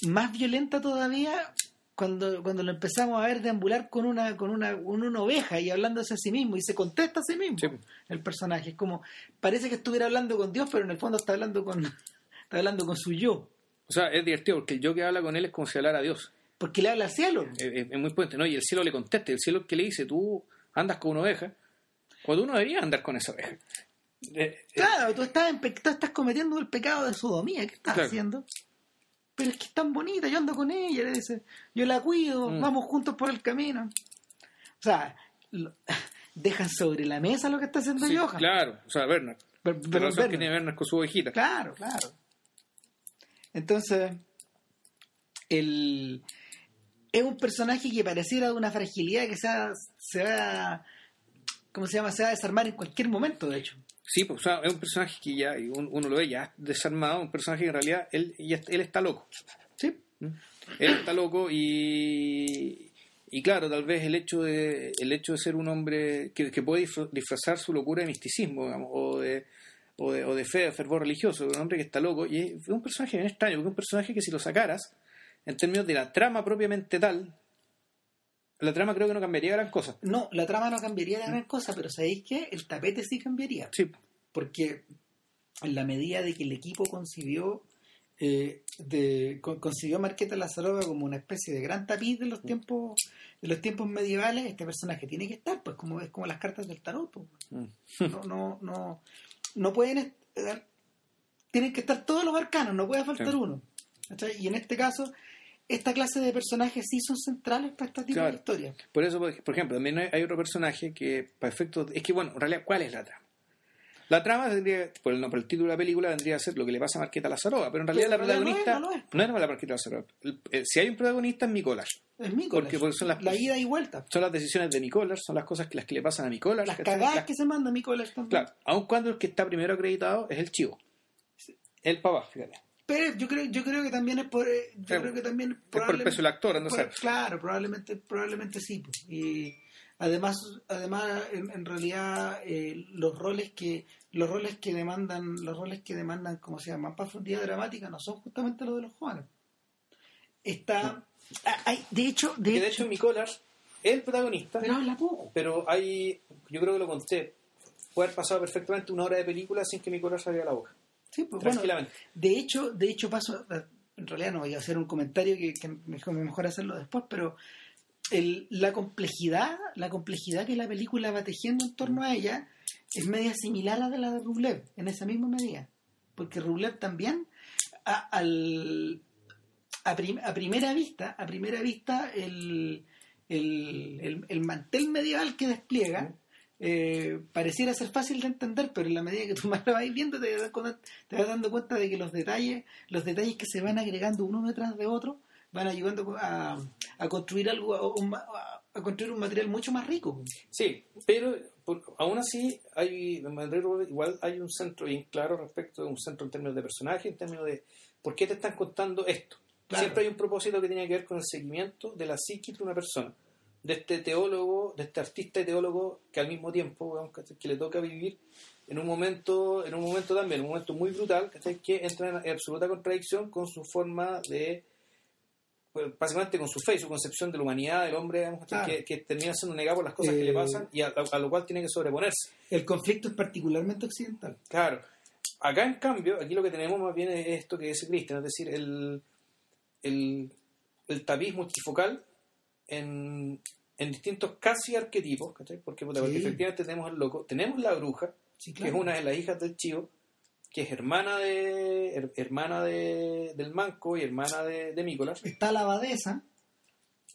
más violenta todavía cuando, cuando lo empezamos a ver deambular con una, con una, con una oveja y hablándose a sí mismo y se contesta a sí mismo Sí. el personaje. Es como, parece que estuviera hablando con Dios, pero en el fondo está hablando con, está hablando con su yo, O sea, es divertido porque el yo que habla con él es como si hablara a Dios. porque le habla al cielo. Es, es- es muy potente, ¿no? Y el cielo le contesta. El cielo que le dice, tú andas con una oveja, cuando uno debería andar con esa oveja. Eh, eh, Claro, tú estás, en pe- tú estás cometiendo el pecado de sodomía. ¿Qué estás Claro. haciendo? Pero es que es tan bonita, yo ando con ella, le dice. Yo la cuido, Mm. vamos juntos por el camino. O sea, lo- dejan sobre la mesa lo que está haciendo sí, Johan. claro, o sea, Werner. Pero- pero relación que tiene Werner con su ovejita. Claro, claro. Entonces, el, es un personaje que pareciera de una fragilidad que se va, se va, ¿cómo se llama? Se va a desarmar en cualquier momento, de hecho. Sí, pues, o sea, es un personaje que ya, uno lo ve ya desarmado, un personaje que en realidad él, ya- él está loco. Sí, Él está loco y, y claro, tal vez el hecho de, el hecho de ser un hombre que, que puede disfra- disfrazar su locura de misticismo digamos, o, de, o, de, o de fe, de fervor religioso, un hombre que está loco y es, es un personaje bien extraño, porque es un personaje que si lo sacaras, en términos de la trama propiamente tal, la trama creo que no cambiaría gran cosa. No, la trama no cambiaría de gran cosa, pero ¿sabéis qué? El tapete sí cambiaría. Sí, Porque en la medida de que el equipo concibió eh, de, con- concibió a Marqueta Lazarova como una especie de gran tapiz de los tiempos de los tiempos medievales este personaje tiene que estar pues como es como las cartas del tarot pues. Mm. no no no no pueden estar- tienen que estar todos los arcanos no puede faltar Sí. uno y en este caso esta clase de personajes sí son centrales para este tipo Claro. de historias Por eso, por ejemplo, también hay, hay otro personaje que, para efectos. Es que, bueno, en realidad, ¿cuál es la trama? La trama tendría, por el, no, por el título de la película, vendría a ser lo que le pasa a Marqueta Lazarova, pero en realidad Pero la protagonista no es, no es. no era la Marqueta Lazarova. El- eh, si hay un protagonista es Nicolás. es mi Porque- porque son las- la ida y vuelta Son las decisiones de Nicolás, son las cosas que, las que le pasan a Nicolás. las cagadas Las- que se manda Nicolás también Claro, aun cuando el que está primero acreditado es el chivo. El papá, fíjate. Pero yo creo yo creo que también es por eh, yo creo que también Es por el peso del actor, no Por- sé. claro, probablemente, probablemente sí. pues. Y además, además en, en realidad eh, los roles que los roles que demandan los roles que demandan como se llama más profundidad dramática no son justamente los de los jóvenes. Está, ah, hay- de hecho, de, Que de hecho, hecho Nicolás es el protagonista, pero habla poco. pero hay, yo creo que lo conté, puede haber pasado perfectamente una hora de película sin que Nicolás saliera la boca. Sí, pues, bueno, de hecho, de hecho paso, en realidad no voy a hacer un comentario que, que mejor, mejor hacerlo después, pero el- la complejidad, la complejidad que la película va tejiendo en torno a ella es media similar a la de la de Rublev, en esa misma medida. Porque Rublev también, a, al, a, prim- a primera vista, a primera vista, el, el, el- el mantel medieval que despliega eh, pareciera ser fácil de entender, pero en la medida que tú más lo vas viendo te vas, con- te vas dando cuenta de que los detalles, los detalles que se van agregando uno detrás de otro, van ayudando a, a construir algo, a, un ma- a construir un material mucho más rico. Sí, pero por- aún así hay igual hay un centro bien claro respecto de un centro en términos de personaje, en términos de por qué te están contando esto. Claro. Siempre hay un propósito que tiene que ver con el seguimiento de la psiquis de una persona, de este teólogo, de este artista y teólogo que al mismo tiempo que le toca vivir en un momento, en un momento también, un momento muy brutal, que entra en absoluta contradicción con su forma de básicamente con su fe y su concepción de la humanidad del hombre, digamos. Claro. que, que termina siendo negado por las cosas que Eh, le pasan y a, a lo cual tiene que sobreponerse. El conflicto es particularmente occidental. Claro. Acá, en cambio, aquí lo que tenemos más bien es esto que dice Cristian, es decir, el, el, el tapiz multifocal en, en distintos casi arquetipos, ¿cachai? Porque, puta, porque Sí. efectivamente tenemos el loco, tenemos la bruja, Sí, que es una de las hijas del chivo, que es hermana de her- hermana de, del manco y hermana de, de Mícolas. Está la abadesa.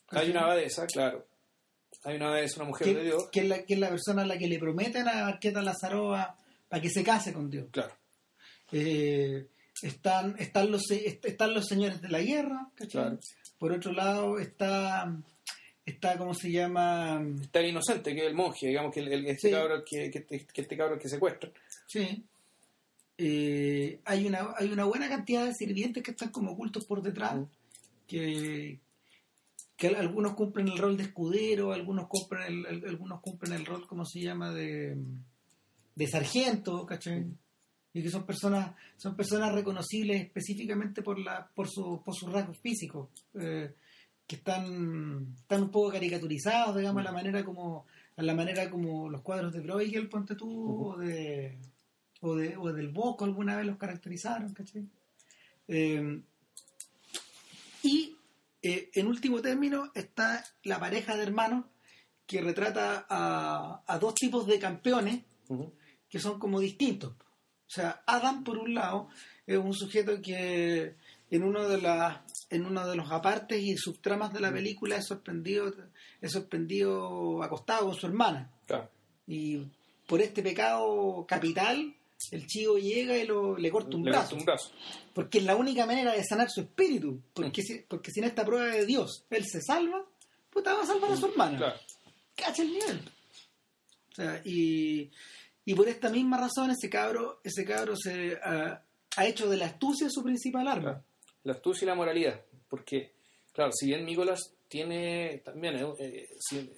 Hay una abadesa, claro. Hay una abadesa, una mujer de Dios, que es la, que es la persona a la que le prometen a Marqueta Lazarova para que se case con Dios. claro. Eh, están, están, los, est- están los señores de la guerra, ¿cachai? Claro. Por otro lado está, está ¿cómo se llama? Está el inocente, que es el monje, digamos, que el, el- este Sí. cabro que, que, este- que este cabro que secuestra. Sí. Eh, hay, una, hay una buena cantidad de sirvientes que están como ocultos por detrás, que, que algunos cumplen el rol de escudero, algunos cumplen el, el- algunos cumplen el rol, ¿cómo se llama?, de, de sargento, ¿cachai? Y que son personas, son personas reconocibles específicamente por la, por su, por sus rasgos físicos, eh, que están, están un poco caricaturizados, digamos, a la manera como, la manera como los cuadros de Bruegel, ponte tú, o de o, de, o del Bosco alguna vez los caracterizaron, ¿cachai? Eh, y eh, en último término está la pareja de hermanos que retrata a, a dos tipos de campeones que son como distintos. O sea, Adam, por un lado, es un sujeto que en uno de las en uno de los apartes y subtramas de la película es sorprendido es sorprendido acostado con su hermana Claro. y por este pecado capital el chico llega y lo, le corta un Le brazo corta un brazo. porque es la única manera de sanar su espíritu porque, si, porque sin esta prueba de Dios él se salva puta va a salvar a su hermana Claro. cacha el nivel. O sea, y, y por esta misma razón ese cabro, ese cabro se ha, ha hecho de la astucia su principal arma. Claro. La astucia y la moralidad. Porque, claro, si bien Nicolás tiene también, eh, eh, si-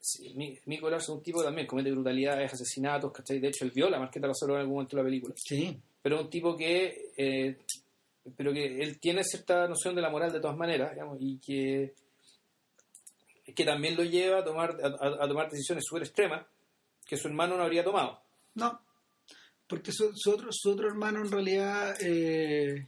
si Ni- Nicolás es un tipo que también comete brutalidades, asesinatos, ¿cachai? De hecho, él viola a Marqueta Lazaro en algún momento de la película. Sí. Pero es un tipo que, eh, pero que él tiene cierta noción de la moral de todas maneras, digamos, y que, que también lo lleva a tomar, a, a- a tomar decisiones súper extremas que su hermano no habría tomado. No. porque su, su otro, su otro hermano en realidad eh,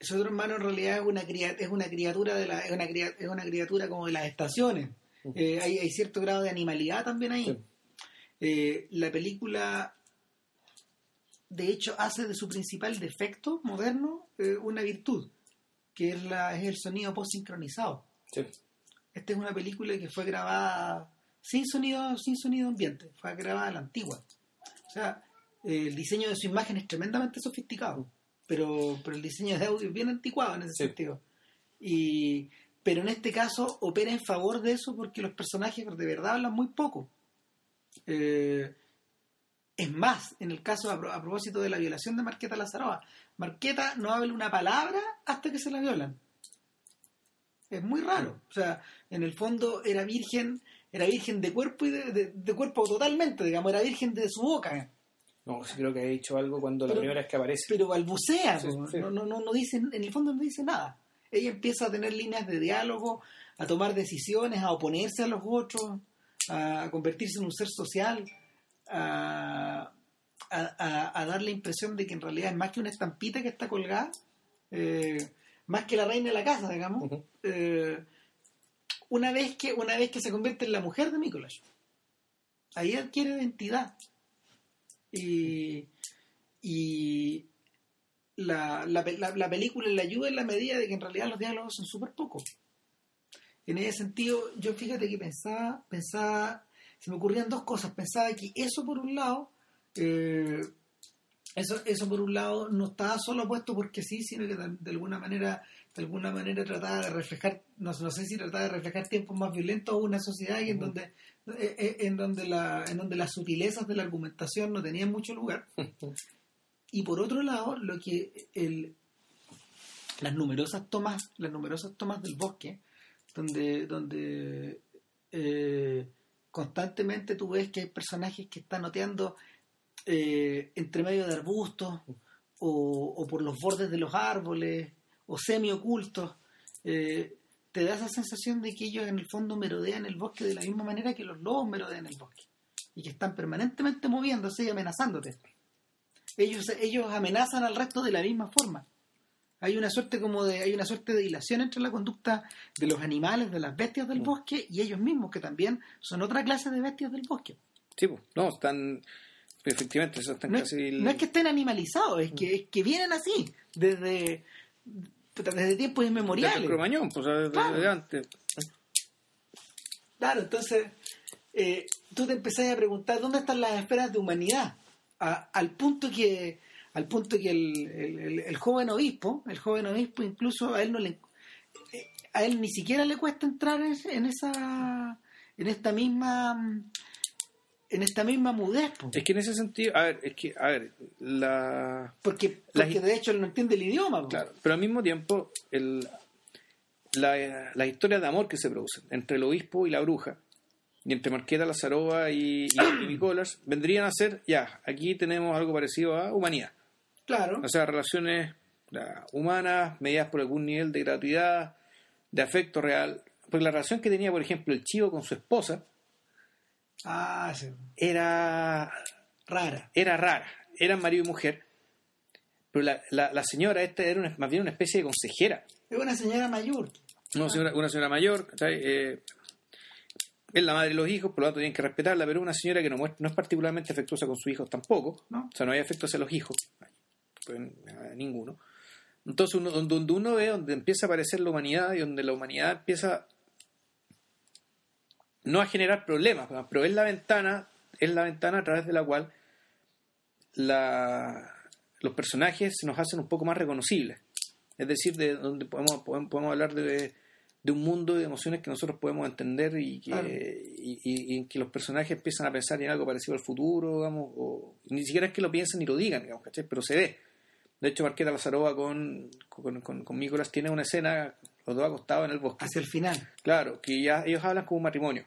su otro hermano en realidad es una es una criatura de la es una, es una criatura como de las estaciones Eh, hay, hay cierto grado de animalidad también ahí Sí. Eh, la película de hecho hace de su principal defecto moderno eh, una virtud que es la es el sonido post sincronizado Sí. esta es una película que fue grabada sin sonido, sin sonido ambiente, fue grabada a la antigua. O sea, el diseño de su imagen es tremendamente sofisticado, pero, pero el diseño de audio es bien anticuado en ese Sí. sentido. Y, pero en este caso opera en favor de eso porque los personajes de verdad hablan muy poco. Eh, es más, en el caso a, pro- a propósito de la violación de Marqueta Lazaroa, Marqueta no habla una palabra hasta que se la violan. Es muy raro. O sea, en el fondo era virgen, era virgen de cuerpo y de, de- de cuerpo totalmente, digamos, era virgen de su boca. No, creo que ha dicho algo cuando la Pero- primera vez que aparece. Pero balbucea, Sí. No, no, no, no dice, en el fondo no dice nada. Ella empieza a tener líneas de diálogo, a tomar decisiones, a oponerse a los otros, a convertirse en un ser social, a, a, a- a dar la impresión de que en realidad es más que una estampita que está colgada, eh, más que la reina de la casa, digamos. Eh, una vez que una vez que se convierte en la mujer de Nicolás ahí adquiere identidad y y la, la, la- la película le ayuda en la medida de que en realidad los diálogos son súper pocos. En ese sentido yo fíjate que pensaba pensaba se me ocurrían dos cosas. Pensaba que eso por un lado eh, eso, eso por un lado no estaba solo puesto porque sí, sino que de alguna manera, de alguna manera trataba de reflejar, no, no sé si trataba de reflejar tiempos más violentos o una sociedad y en donde, eh, eh, en donde la, en donde las sutilezas de la argumentación no tenían mucho lugar. Y por otro lado, lo que el, las numerosas tomas, las numerosas tomas del bosque, donde, donde eh, constantemente tú ves que hay personajes que están noteando eh, entre medio de arbustos o, o por los bordes de los árboles o semi ocultos eh, te da esa sensación de que ellos en el fondo merodean el bosque de la misma manera que los lobos merodean el bosque y que están permanentemente moviéndose y amenazándote ellos, ellos amenazan al resto de la misma forma hay una suerte como de hay una suerte de dilación entre la conducta de los animales de las bestias del Mm. bosque y ellos mismos que también son otra clase de bestias del bosque Sí, pues, no, están. Efectivamente, están no, casi. no es que estén animalizados, es que, es que vienen así, desde, puta, desde tiempos Desde inmemoriales. Cromañón, pues, desde Claro. desde antes. Claro, entonces eh, tú te empezás a preguntar dónde están las esferas de humanidad, A- al punto que al punto que el, el- el- el joven obispo, el joven obispo incluso a él no le eh, a él ni siquiera le cuesta entrar en, en esa en esta misma en esta misma mudez, po. Es que en ese sentido, a ver, es que, a ver, la. porque, porque de hecho él no entiende el idioma, po. Claro, pero al mismo tiempo, el, la, la historia de amor que se producen entre el obispo y la bruja, y entre Marqueta, Lazaroa y, y, y Nicolás, vendrían a ser, ya, aquí tenemos algo parecido a humanidad. claro, O sea, relaciones humanas, medidas por algún nivel de gratuidad, de afecto real. Porque la relación que tenía, por ejemplo, el chivo con su esposa ah, sí, era, rara, era rara. Eran marido y mujer. Pero la, la, la señora esta era una- más bien una especie de consejera. es una señora mayor, Una señora, una señora mayor. Eh, es la madre de los hijos, por lo tanto tienen que respetarla, pero una señora que no, muestra- no es particularmente afectuosa con sus hijos tampoco. ¿no? O sea, no hay afecto hacia los hijos. Pues, ninguno. Entonces, uno, donde uno ve, donde empieza a aparecer la humanidad y donde la humanidad empieza no a generar problemas, pero es la ventana, es la ventana a través de la cual la, los personajes se nos hacen un poco más reconocibles. Es decir, de donde podemos, podemos, hablar de, de un mundo de emociones que nosotros podemos entender y que, Claro. y, y- y en que los personajes empiezan a pensar en algo parecido al futuro, digamos, o ni siquiera es que lo piensen ni lo digan, digamos, ¿cachai? Pero se ve. De hecho, Marqueta Lazaroa con, con, con, con Nicolás tiene una escena, los dos acostados en el bosque. hacia el final. Claro, que ya ellos hablan como un matrimonio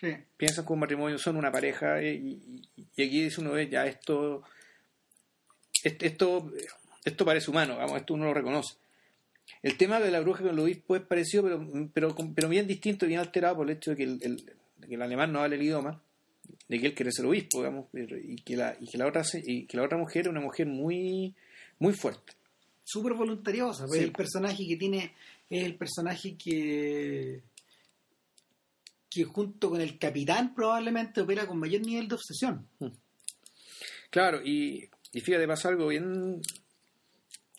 Sí. piensan como un matrimonio, son una pareja y, y- y aquí dice uno ve ya esto, est- esto esto parece humano, vamos, esto uno lo reconoce. El tema de la bruja con el obispo es parecido, pero, pero, pero bien distinto, bien alterado por el hecho de que el, el- de que el alemán no habla el idioma de que él quiere ser obispo, digamos, y que la, y que la otra y que la otra mujer es una mujer muy muy fuerte. Súper voluntariosa. pues Sí. el personaje que tiene es el personaje que que junto con el capitán probablemente opera con mayor nivel de obsesión. Claro, y, y fíjate, pasa algo bien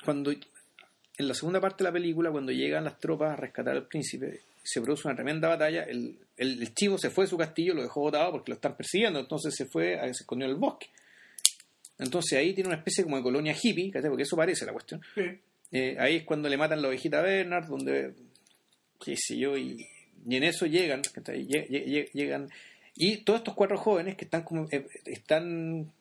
cuando en la segunda parte de la película, cuando llegan las tropas a rescatar al príncipe, se produce una tremenda batalla, el, el, el chivo se fue de su castillo, lo dejó botado porque lo están persiguiendo, entonces se fue, se escondió en el bosque. Entonces ahí tiene una especie como de colonia hippie, porque eso parece la cuestión. Eh, ahí es cuando le matan la ovejita a Bernard, donde, qué sé yo, y, y en eso llegan, llegan, y todos estos cuatro jóvenes que están como, eh, están,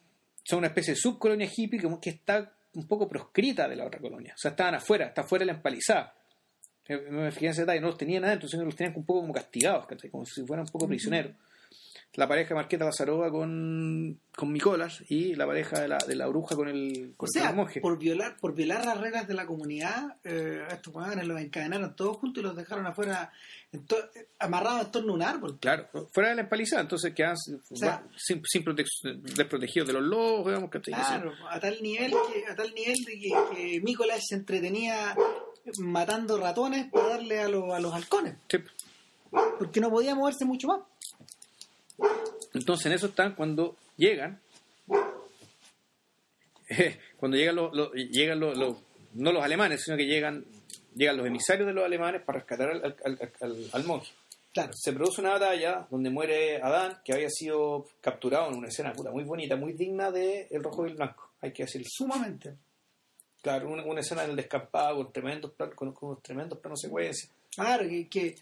son una especie de subcolonia hippie como que está un poco proscrita de la otra colonia, o sea, estaban afuera, está afuera de la empalizada. Eh, Me fijé en ese detalle, no los tenían adentro, sino que los tenían un poco como castigados, como si fueran un poco prisioneros. La pareja de Marqueta Lazarova con, con Nicolás y la pareja de la, de la bruja con el, O con sea, el monje. por violar, por violar las reglas de la comunidad, eh, a estos hueones los encadenaron todos juntos y los dejaron afuera, amarrados en torno a un árbol. Claro, fuera de la empalizada, entonces quedan sea, sin, sin desprotegidos de los lobos, digamos. Claro, a tal nivel que, a tal nivel de que, que Nicolás se entretenía matando ratones para darle a, los a los halcones, Sí. porque no podía moverse mucho más. Entonces en eso están cuando llegan, eh, cuando llegan los, los- llegan los, los- no los alemanes, sino que llegan llegan los emisarios de los alemanes para rescatar al, al- al- al- monje. Claro, Se produce una batalla donde muere Adán, que había sido capturado en una escena puta, muy bonita, muy digna de El Rojo y el Blanco, hay que decirlo. sumamente. Claro, una, una escena del descampado con tremendos, plan- con, con tremendos planos secuencia. Claro, que, que,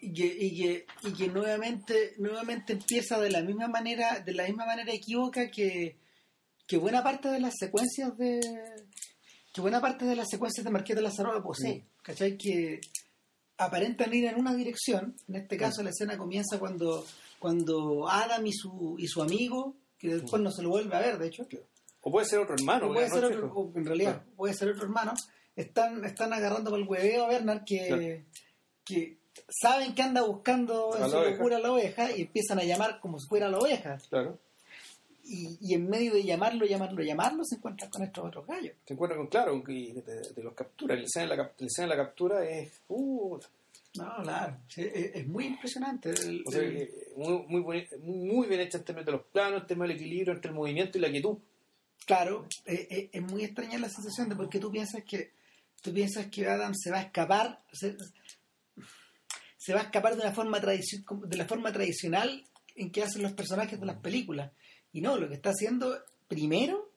y que, y que, y que nuevamente, nuevamente empieza de la misma manera, de la misma manera equívoca que, que buena parte de las secuencias de que buena parte de las secuencias de Marqueta Lazarova posee, ¿cachai? Que aparentan ir en una dirección, en este caso la escena comienza cuando, cuando Adam y su, y su amigo, que después no se lo vuelve a ver, de hecho, O puede ser otro hermano. o puede ser otro, fue- o en realidad, puede ser otro hermano, están, están agarrando para el hueveo a Bernard que, Claro. que saben que anda buscando A en su locura la oveja y empiezan a llamar como si fuera la oveja. Claro. Y, y en medio de llamarlo, llamarlo, llamarlo, se encuentran con estos otros gallos. Se encuentra con, claro, y de, de- de los capturas. La escena de la, captura es. Uh, No, claro, sí, es, es muy impresionante. el- o sea, el- muy, muy, bien hecha en términos de los planos, en términos del equilibrio entre el movimiento y la quietud. Claro, eh, eh, es muy extraña la sensación de porque tú piensas que tú piensas que Adam se va a escapar se, se va a escapar de una forma de la forma tradicional en que hacen los personajes de las películas y no lo que está haciendo primero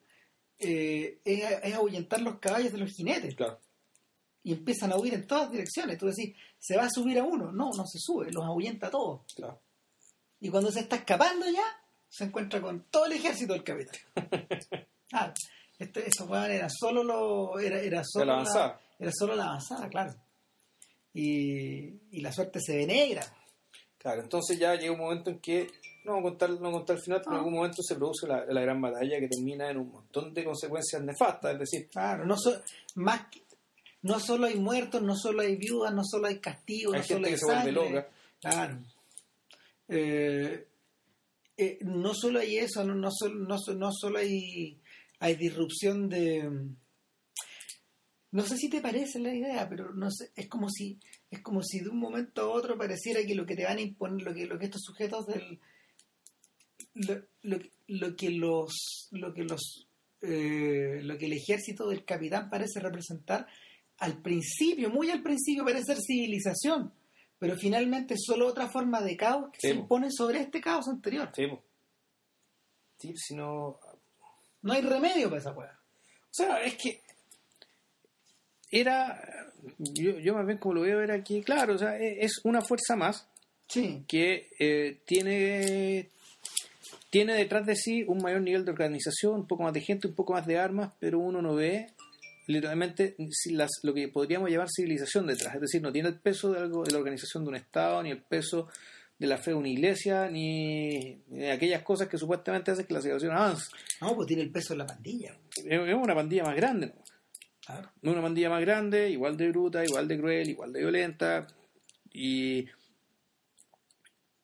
eh, es, es ahuyentar los caballos de los jinetes Claro. y empiezan a huir en todas direcciones tú decís se va a subir a uno no no se sube los ahuyenta a todos claro. y cuando se está escapando ya, se encuentra con todo el ejército del capitán. Claro, este, estos solo lo, era, era solo la avanzada. era solo la avanzada, claro. Y, y la suerte se ve negra. Claro, entonces ya llega un momento en que, no vamos a contar, no contar el final, pero en Ah. algún momento se produce la, la gran batalla que termina en un montón de consecuencias nefastas. Es decir, Claro, no so- más que- no solo hay muertos, no solo hay viudas, no solo hay castigos, hay no solo gente hay que se vuelve loca. Claro. Eh, eh, no solo hay eso, no, no, solo, no, so- no solo hay, hay disrupción de... No sé si te parece la idea, pero no sé, es como si es como si de un momento a otro pareciera que lo que te van a imponer, lo que, lo que estos sujetos del lo, lo, que- lo que los lo que los eh, lo que el ejército del capitán parece representar al principio, muy al principio parece ser civilización, pero finalmente es solo otra forma de caos que Sí, se po. impone sobre este caos anterior. Sí. Sí, si no, No hay remedio para esa hueá. O sea, es que era, yo, yo más bien como lo voy a ver aquí, claro, o sea, e- es una fuerza más Sí, que eh, tiene tiene detrás de sí un mayor nivel de organización, un poco más de gente, un poco más de armas, pero uno no ve literalmente las, lo que podríamos llamar civilización detrás, es decir, no tiene el peso de algo de la organización de un Estado, ni el peso de la fe de una iglesia, ni, ni de aquellas cosas que supuestamente hacen que la civilización avance. no, pues tiene el peso de la pandilla. Es es una pandilla más grande, ¿no? Una pandilla más grande, igual de bruta, igual de cruel, igual de violenta. Y,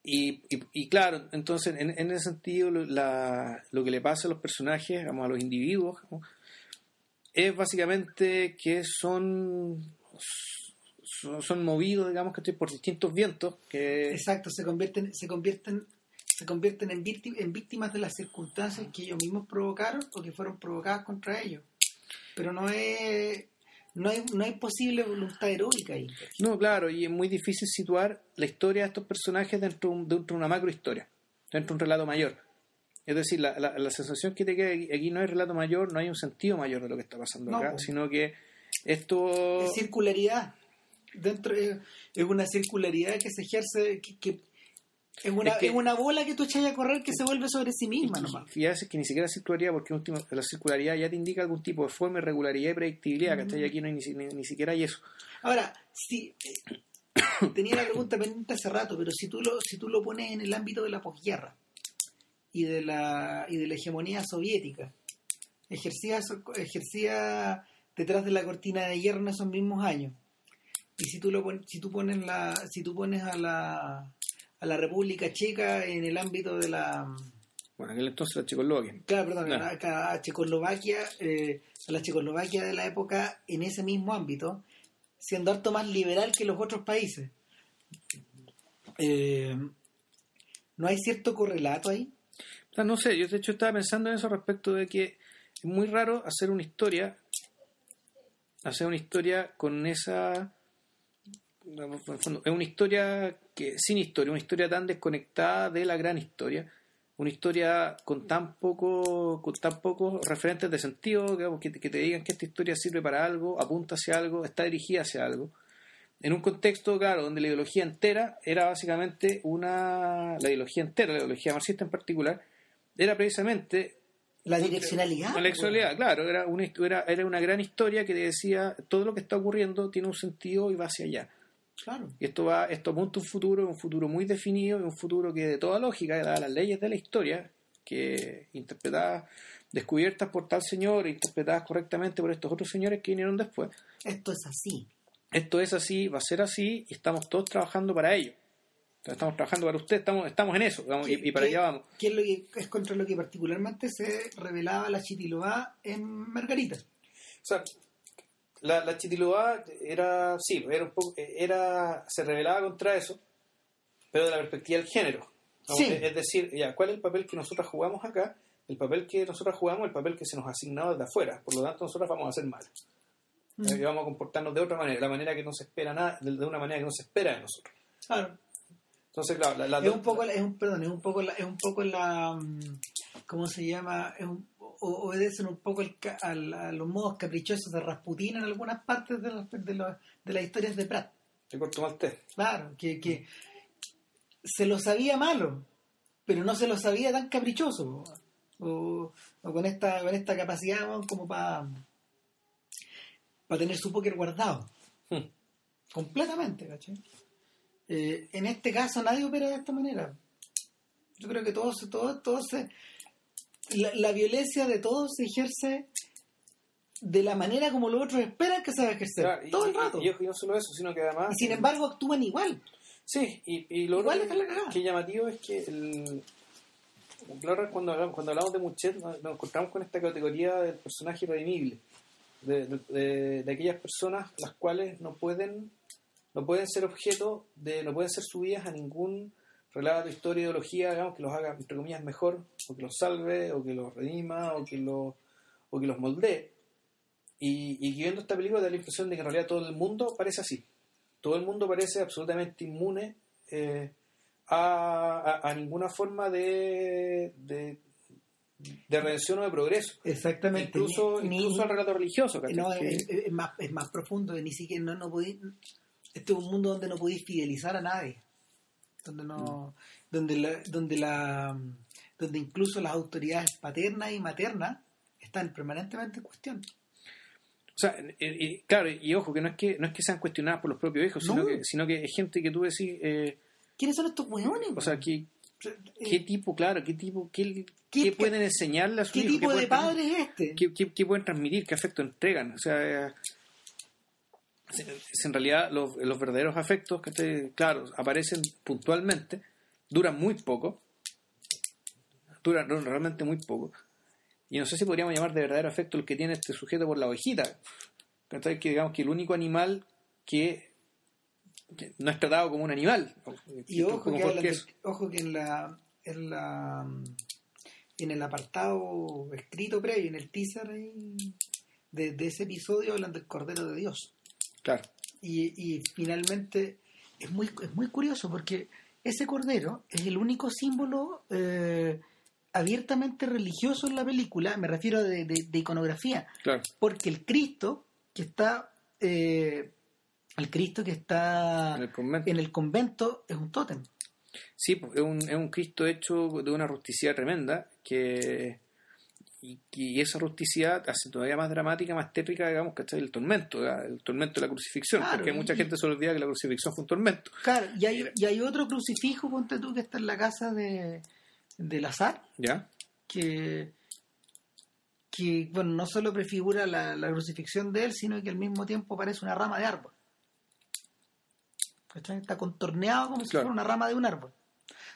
y, claro, entonces en, en ese sentido lo, la- lo que le pasa a los personajes, digamos, a los individuos, es básicamente que son, son, movidos, digamos, que por distintos vientos, que Exacto, se convierten, se convierten, se convierten en, en víctimas de las circunstancias que ellos mismos provocaron o que fueron provocadas contra ellos. Pero no es, no hay, no hay posible voluntad heroica ahí. No, claro, y es muy difícil situar la historia de estos personajes dentro, de un- dentro de una macrohistoria, dentro de un relato mayor. Es decir, la, la- la sensación que te queda aquí, aquí no hay relato mayor, no hay un sentido mayor de lo que está pasando No, acá, pues. sino que esto... Es circularidad. Dentro es, es una circularidad que se ejerce, que, que- es, una, Es que- es una bola que tú echas a correr que se vuelve sobre sí misma nomás. Y a veces que ni siquiera circularidad, porque último, la circularidad ya te indica algún tipo de forma, regularidad y predictibilidad, ¿cachai? Y aquí no hay ni, ni- ni siquiera hay eso. Ahora, si eh, tenía la pregunta pendiente hace rato, pero si tú lo, si tú lo pones en el ámbito de la posguerra y de la y de la hegemonía soviética, ejercía ejercía detrás de la cortina de hierro en esos mismos años. Y si tú lo si tú pones la si tú pones a la a la República Checa en el ámbito de la Bueno, en aquel entonces la Checoslovaquia. Claro, perdón, Claro. acá a Checoslovaquia, eh, a la Checoslovaquia de la época en ese mismo ámbito, siendo harto más liberal que los otros países. Eh, ¿No hay cierto correlato ahí? O sea, no sé, yo de hecho estaba pensando en eso respecto de que es muy raro hacer una historia, hacer una historia con esa... digamos, en el fondo, Es una historia que sin historia, una historia tan desconectada de la gran historia, una historia con tan poco, con tan pocos referentes de sentido, digamos, que, te- que te digan que esta historia sirve para algo, apunta hacia algo, está dirigida hacia algo. En un contexto, claro, donde la ideología entera era básicamente una. La ideología entera, la ideología marxista en particular, era precisamente La direccionalidad. la sexualidad, claro, era una, era, era una gran historia que te decía todo lo que está ocurriendo tiene un sentido y va hacia allá. Claro. Y esto va, esto apunta a un futuro, un futuro muy definido, un futuro que de toda lógica, dadas las leyes de la historia, que interpretadas, descubiertas por tal señor, e interpretadas correctamente por estos otros señores que vinieron después. Esto es así. Esto es así, va a ser así, y estamos todos trabajando para ello. Entonces, estamos trabajando para usted, estamos, estamos en eso, digamos, y, y para ¿Qué- allá vamos. qué es, lo que, es contra lo que particularmente se revelaba la Chitilobá en Margarita. O sea, la, la Chitilobá era, sí, era un poco, era, se rebelaba contra eso, pero de la perspectiva del género. ¿no? Sí. Es, decir, ya, ¿cuál es el papel que nosotros jugamos acá? El papel que nosotros jugamos, el papel que se nos ha asignado desde afuera. Por lo tanto, nosotros vamos a hacer mal. Mm. Eh, vamos a comportarnos de otra manera, la manera que no se espera nada, de de una manera que no se espera de nosotros. Claro. Entonces, claro, la, la- es un poco la- es un perdón es un poco la, es un poco la mm, cómo se llama es un- o- obedecen un poco el al- a los modos caprichosos de Rasputín en algunas partes de, las- de, los- de las historias de Pratt Te corto mal té. claro que, que se lo sabía malo pero no se lo sabía tan caprichoso o, o con esta con esta capacidad como para para tener su póker guardado Hmm. completamente ¿cachai? Eh, en este caso nadie opera de esta manera yo creo que todo se todo, todo se la, la violencia de todos se ejerce de la manera como los otros esperan que se va a ejercer Claro, y- todo el rato. Y, y no solo eso, sino que además... y sin embargo actúan igual. Sí, y, y lo Igual otro que llamativo es que el, claro, cuando, hablamos, cuando hablamos de Muchet nos, nos encontramos con esta categoría del personaje redimible, de, de- de- de aquellas personas las cuales no pueden no pueden ser objeto de, no pueden ser subidas a ningún relato, historia, ideología, digamos, que los haga, entre comillas, mejor, o que los salve, o que los redima, o que, los o que los moldee. Y, y viendo esta película da la impresión de que en realidad todo el mundo parece así. Todo el mundo parece absolutamente inmune eh, a, a- a ninguna forma de, de, de redención o de progreso. exactamente Incluso, Ni- incluso al relato religioso. no, Que- es, es más, es más profundo, ni siquiera no, no podí- este es un mundo donde no podéis fidelizar a nadie, donde no, donde la, donde la, donde incluso las autoridades paternas y maternas están permanentemente en cuestión. O sea, eh, eh, claro, y ojo, que no es que no es que sean cuestionadas por los propios hijos, sino, No. que, sino que es gente que tú decís, eh, ¿Quiénes son estos hueones? o sea, ¿qué, qué tipo, claro, qué tipo, qué, ¿Qué- qué pueden enseñarle a su ¿Qué hijo? tipo ¿Qué de padre es este? ¿Qué, qué, qué pueden transmitir? ¿Qué afecto entregan? O sea, eh, en realidad los, los verdaderos afectos, que claro, aparecen puntualmente, duran muy poco, duran realmente muy poco. Y no sé si podríamos llamar de verdadero efecto el que tiene este sujeto por la ovejita. Que digamos que el único animal que, no es tratado como un animal. Y ojo, que, ojo que en la, en la en el apartado escrito previo, en el teaser de, ese episodio hablan del Cordero de Dios. Claro. Y, finalmente es muy, es muy curioso porque ese Cordero es el único símbolo eh, abiertamente religioso en la película, me refiero de, de, iconografía. Claro. Porque el Cristo que está... Eh, el Cristo que está en el convento es un tótem. Sí, es un, es un Cristo hecho de una rusticidad tremenda que y, esa rusticidad hace todavía más dramática, más tétrica, digamos, que el tormento, el tormento de la crucifixión, porque mucha gente se olvida que la crucifixión fue un tormento. Claro, y hay, y hay otro crucifijo, ponte tú, que está en la casa de, del azar, ¿Ya? que que bueno no solo prefigura la, la, crucifixión de él sino que al mismo tiempo parece una rama de árbol. Está contorneado como si fuera una rama de un árbol.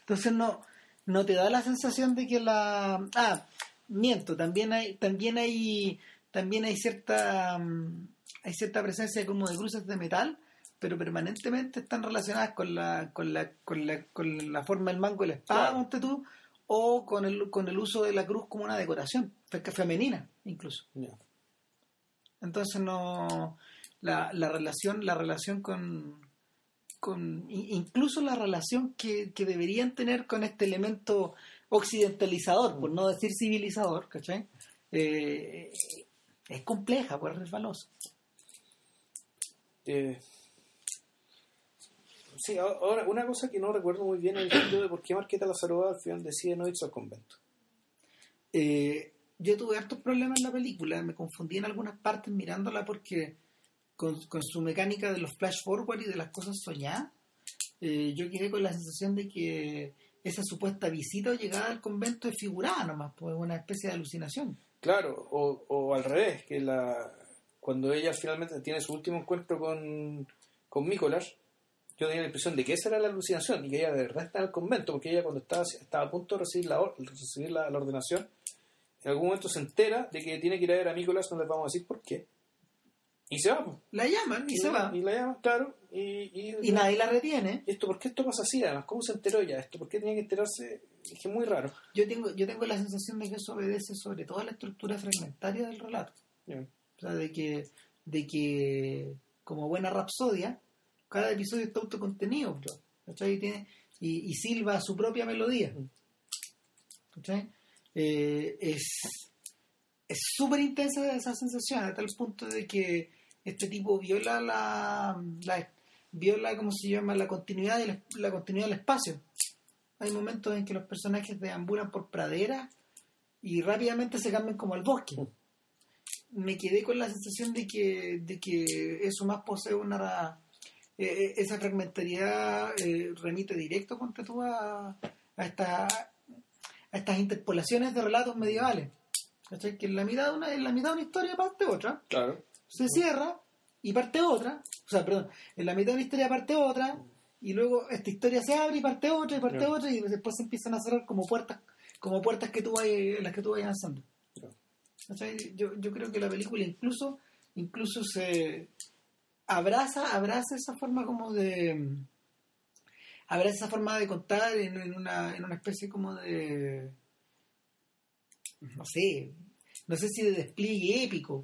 Entonces no, no te da la sensación de que la... Ah, miento, también hay, también hay, también hay cierta, mm, hay cierta presencia como de cruces de metal, pero permanentemente están relacionadas con la, con la, con la, con la forma del mango de la espada, tú, o con el, con el uso de la cruz como una decoración, femenina incluso. Entonces no la, la relación, la relación con, con incluso la relación que, deberían tener con este elemento occidentalizador, por no decir civilizador, ¿cachai? Eh, es compleja, pues resbalosa. Eh, sí, ahora, una cosa que no recuerdo muy bien es el sentido de por qué Marqueta Lazaroa al final decide no irse al convento. Eh, yo tuve hartos problemas en la película, me confundí en algunas partes mirándola porque con, su mecánica de los flash forward y de las cosas soñadas, eh, yo quedé con la sensación de que esa supuesta visita o llegada al convento es figurada nomás, pues una especie de alucinación. Claro, o, o al revés, que la cuando ella finalmente tiene su último encuentro con, con Nicolás, yo tenía la impresión de que esa era la alucinación y que ella de verdad está en el convento, porque ella cuando estaba, estaba a punto de recibir la, recibir la, ordenación, en algún momento se entera de que tiene que ir a ver a Nicolás, no les vamos a decir por qué y se va. La llaman y, se va. Y la llaman, claro. Y, y, nadie la retiene. Esto, ¿Por qué esto pasa así además? ¿Cómo se enteró ya esto? ¿Por qué tenía que enterarse? Es que es muy raro. Yo tengo, yo tengo la sensación de que eso obedece sobre todo a la estructura fragmentaria del relato. O sea, de que, de que como buena rapsodia, cada episodio está autocontenido. Y, tiene, y, silba su propia melodía. Mm. Eh, es es súper intensa esa sensación, a tal punto de que este tipo viola la, la viola cómo se llama la continuidad la, la, continuidad del espacio. Hay momentos en que los personajes deambulan por praderas y rápidamente se cambian como al bosque. Me quedé con la sensación de que de que eso más posee una eh, eh, esa fragmentariedad eh, remite directo contra tú a, a, esta, a estas interpolaciones de relatos medievales. Que en la mitad de una, en la mitad de una historia parte otra. Claro. Se cierra y parte otra, o sea, perdón, en la mitad de una historia parte otra, y luego esta historia se abre y parte otra y parte otra, y después se empiezan a cerrar como puertas, como puertas que tú vayas, las que tú vayas avanzando. Yo, yo creo que la película incluso, incluso se abraza, abraza esa forma como de abraza esa forma de contar en, en, una, en una especie como de no sé, no sé si de despliegue épico,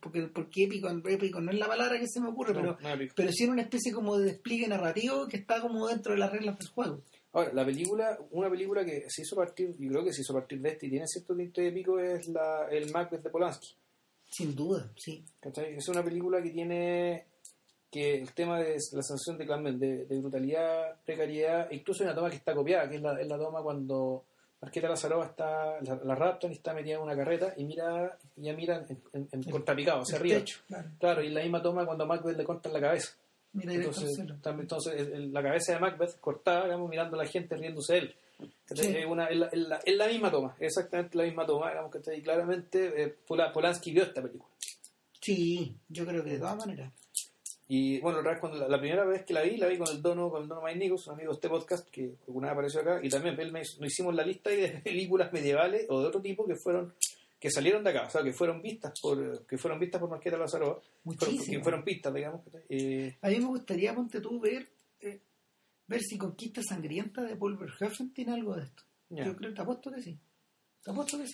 porque, porque épico, épico no es la palabra que se me ocurre, pero, pero sí en una especie como de despliegue narrativo que está como dentro de las reglas del juego. Ahora, la película, una película que se hizo partir, yo creo que se hizo partir de este y tiene cierto tinte épico es la, el Macbeth de Polanski. Sin duda, sí. Es una película que tiene que el tema de la sensación de, de, de brutalidad, precariedad, incluso hay una toma que está copiada, que es la, es la toma cuando Marqueta Lazaroa está, la, la raptan y está metida en una carreta y mira, ya mira en, en, contrapicado, hacia arriba. claro. y la misma toma cuando Macbeth le cortan la cabeza. entonces, entonces la cabeza de Macbeth cortada, digamos, mirando a la gente riéndose de él. Es, una, es, la, es, la, misma toma, exactamente la misma toma, digamos que está claramente eh, Polanski vio esta película. Sí, yo creo que de todas maneras. Y bueno, la, cuando la, la primera vez que la vi, la vi con el dono, con el dono Nichols, un amigo de este podcast que alguna vez apareció acá, y también él me nos hicimos la lista ahí de películas medievales o de otro tipo que fueron que salieron de acá, o sea, que fueron vistas por que fueron vistas por Marqueta Lazaroa, fueron, que fueron pistas, digamos. Eh, A mí me gustaría, ponte tú, ver, eh, ver si Conquista Sangrienta de Paul Verhoeven tiene algo de esto. Yo creo, te apuesto que sí. Te apuesto que sí.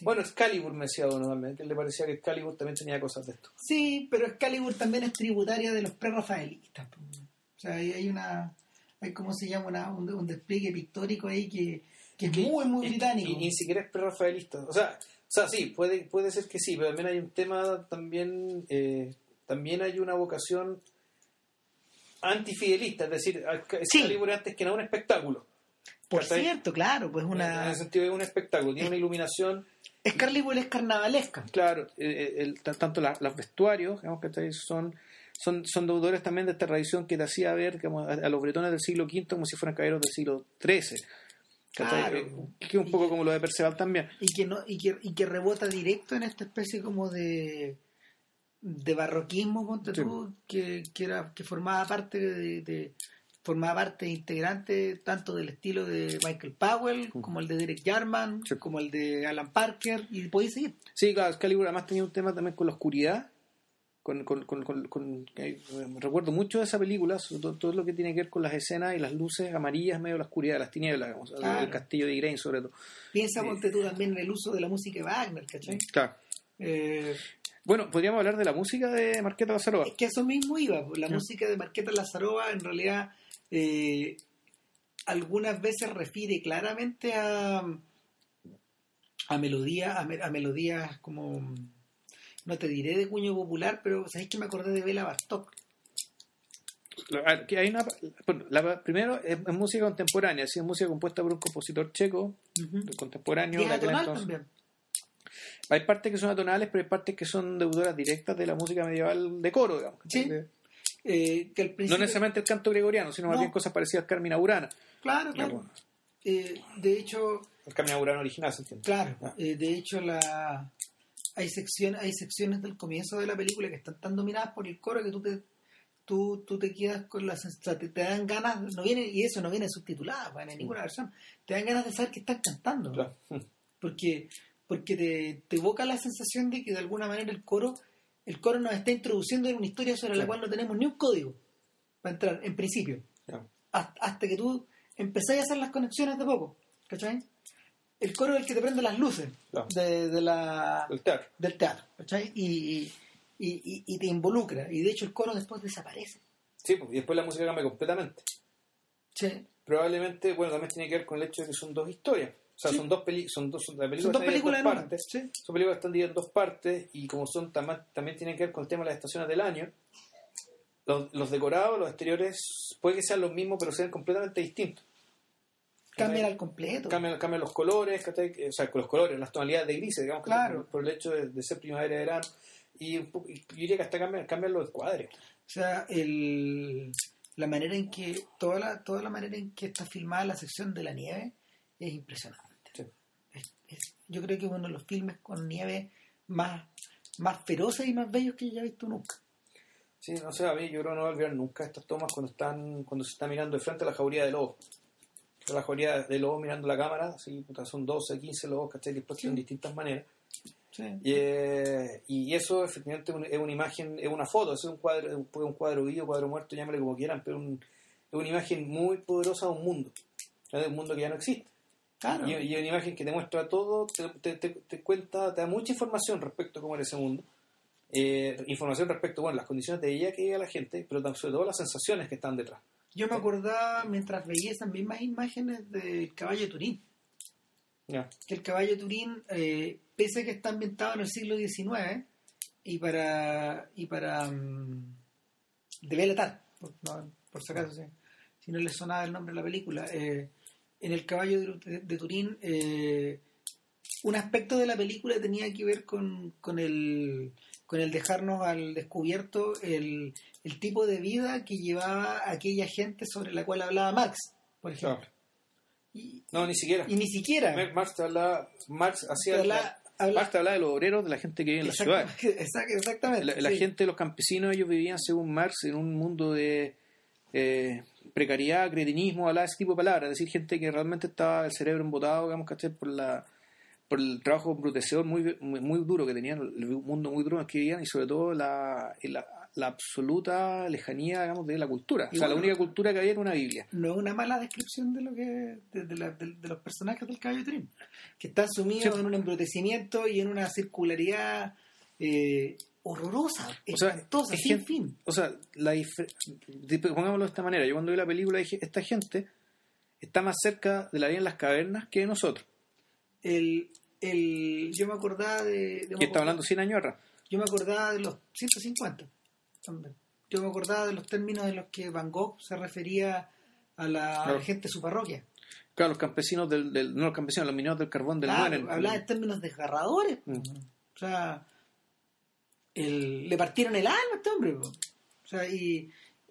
Bueno, Excalibur me decía uno también, que le parecía que Excalibur también tenía cosas de esto. Sí, pero Excalibur también es tributaria de los pre-rafaelitas. po. O sea, hay, una, hay como se llama, una, un, un despliegue pictórico ahí que, que es muy, muy Y- británico. Y, ni siquiera es prerrafaelista. O sea, o sea, sí, puede, puede ser que sí, pero también hay un tema, también, eh, también hay una vocación antifidelista, es decir. Excalibur es antes que nada un espectáculo. Por ¿cachai? cierto, claro, pues En una... ese sentido es un espectáculo, tiene una iluminación, Excalibur es carnavalesca. claro, eh, el- t- tanto la- los vestuarios, digamos que son, son, son deudores también de esta tradición que te hacía ver digamos, a, a los bretones del siglo V como si fueran caballeros del siglo XIII. ¿cachai? Claro. Eh, que es un poco como lo de Perceval también. y que no y que, y que rebota directo en esta especie como de de barroquismo ponte Sí. tú, que, que era que formaba parte de, de- formaba parte integrante tanto del estilo de Michael Powell como el de Derek Jarman Sí. como el de Alan Parker y podéis seguir Sí, claro, Excalibur además tenía un tema también con la oscuridad. Con, con, con, con- con- que, eh, recuerdo mucho de esa película, sobre todo, todo lo que tiene que ver con las escenas y las luces amarillas medio de la oscuridad, las tinieblas, digamos, Claro. el castillo de Igraine sobre todo. piensa Sí. ponte tú también en el uso de la música de Wagner ¿cachai? Claro. Eh, Bueno, podríamos hablar de la música de Marqueta Lazaroa. Es que eso mismo iba, pues, la música de Marqueta Lazarova en realidad eh, algunas veces refiere claramente a a melodías, a, me- a melodías como no te diré de cuño popular, pero sabéis que me acordé de Bela Bartok. A ver, que hay una, bueno, la- primero es, es música contemporánea, sí, es música compuesta por un compositor checo, contemporáneo. Y es de aquel atonal entonces. también. Hay partes que son atonales, pero hay partes que son deudoras directas de la música medieval de coro, digamos. Sí. De- Eh, que al No necesariamente el canto gregoriano, sino más No. bien cosas parecidas a Carmina Burana. Claro, claro. Eh, de hecho, El Carmina Burana original, ¿se entiende? Claro, Ah. eh, de hecho la hay sección, hay secciones del comienzo de la película que están tan dominadas por el coro que tú te tú, tú te quedas con la sens- o sea, te, te dan ganas, no viene y eso no viene subtitulado pues, en ninguna versión, te dan ganas de saber que están cantando, Claro. porque porque te, te evoca la sensación de que de alguna manera el coro el coro nos está introduciendo en una historia sobre la cual no tenemos ni un código para entrar en principio hasta, hasta que tú empezás a hacer las conexiones de poco, ¿cachai? El coro es el que te prende las luces de, de la, El teatro. del teatro, ¿cachai? Y, y, y- y te involucra. Y de hecho el coro después desaparece. Sí, y después la música cambia completamente. Sí. Probablemente, bueno, también tiene que ver con el hecho de que son dos historias. Sea, Sí. son dos películas, son dos, la película Son dos está dividida películas en dos partes. Sí. Son películas que están divididas en dos partes y como son tam- también tienen que ver con el tema de las estaciones del año, los, los decorados, los exteriores, puede que sean los mismos, pero sean completamente distintos. Cambian al completo. Cambian, cambian los colores, o sea, los colores, las tonalidades de grises, digamos, Claro. por, el hecho de, de ser primavera y verano. Y, y yo diría que hasta cambian, cambian los encuadres. O sea, el, la manera en que, toda la, toda la manera en que está filmada la sección de la nieve es impresionante. Sí. Es- yo creo que es uno de los filmes con nieve más, más feroces y más bellos que yo haya visto nunca. Sí, no sé, a mí yo creo que no voy a olvidar nunca estas tomas cuando están cuando se está mirando de frente a la jauría de lobos. La jauría de lobos mirando la cámara, así, puta, son 12, 15 lobos, ¿cachai? Dispuestos en distintas maneras. Sí. Y, eh, y eso efectivamente es un- es una imagen, es una foto, es un cuadro, un- cuadro vivo, cuadro muerto, llámale como quieran, pero un- es una imagen muy poderosa de un mundo, de un mundo que ya no existe. Claro. Y, y una imagen que te muestra todo, te, te- te- te cuenta, te da mucha información respecto a cómo era ese mundo. Eh, información respecto, bueno, las condiciones de vida que vive la gente, pero sobre todo las sensaciones que están detrás. Yo me acordaba mientras veía esas mismas imágenes del caballo de Turín. Ya. Que el caballo de Turín, eh, pese a que está ambientado en el siglo XIX, y para. y para. mm, de Belatar, por, no, por si acaso, si, si no les sonaba el nombre de la película. eh, en el caballo de, de Turín, eh, un aspecto de la película tenía que ver con, con el con el dejarnos al descubierto el, el tipo de vida que llevaba aquella gente sobre la cual hablaba Marx, por ejemplo. Claro. Y, No, ni siquiera. y ni siquiera Marx, te hablaba- Marx hacía habla- la- habla- Marx habla de los obreros, de la gente que vive en la ciudad. Exactamente, exact- exactamente. La, la sí. gente, los campesinos, ellos vivían, según Marx, en un mundo de eh, precariedad, cretinismo, hablaba ese tipo de palabras. Es decir, gente que realmente estaba el cerebro embotado, digamos, ¿cachai? Por, la, por el trabajo embrutecedor muy, muy, muy duro que tenían, el mundo muy duro en el que vivían y sobre todo la, la, la absoluta lejanía, digamos, de la cultura. Y o sea, la única cultura que había era una Biblia. no es una mala descripción de lo que de, de la- de- de los personajes del caballo Trim que están sumidos Sí. en un embrutecimiento y en una circularidad eh, horrorosa O sea, espantosa es sin gente- fin O sea, la pongámoslo de esta manera. Yo cuando vi la película dije, esta gente está más cerca de la vida en las cavernas que de nosotros. el, el yo me acordaba de, Que está hablando 100 años atrás. yo me acordaba de los 150 también. yo me acordaba de los términos en los que Van Gogh se refería a la, Claro. gente de su parroquia Claro, los campesinos del, del- no los campesinos, los mineros del carbón del Claro, Mueren. hablaba en términos desgarradores. Mm. O sea, el- le partieron el alma a este hombre. po. O sea, y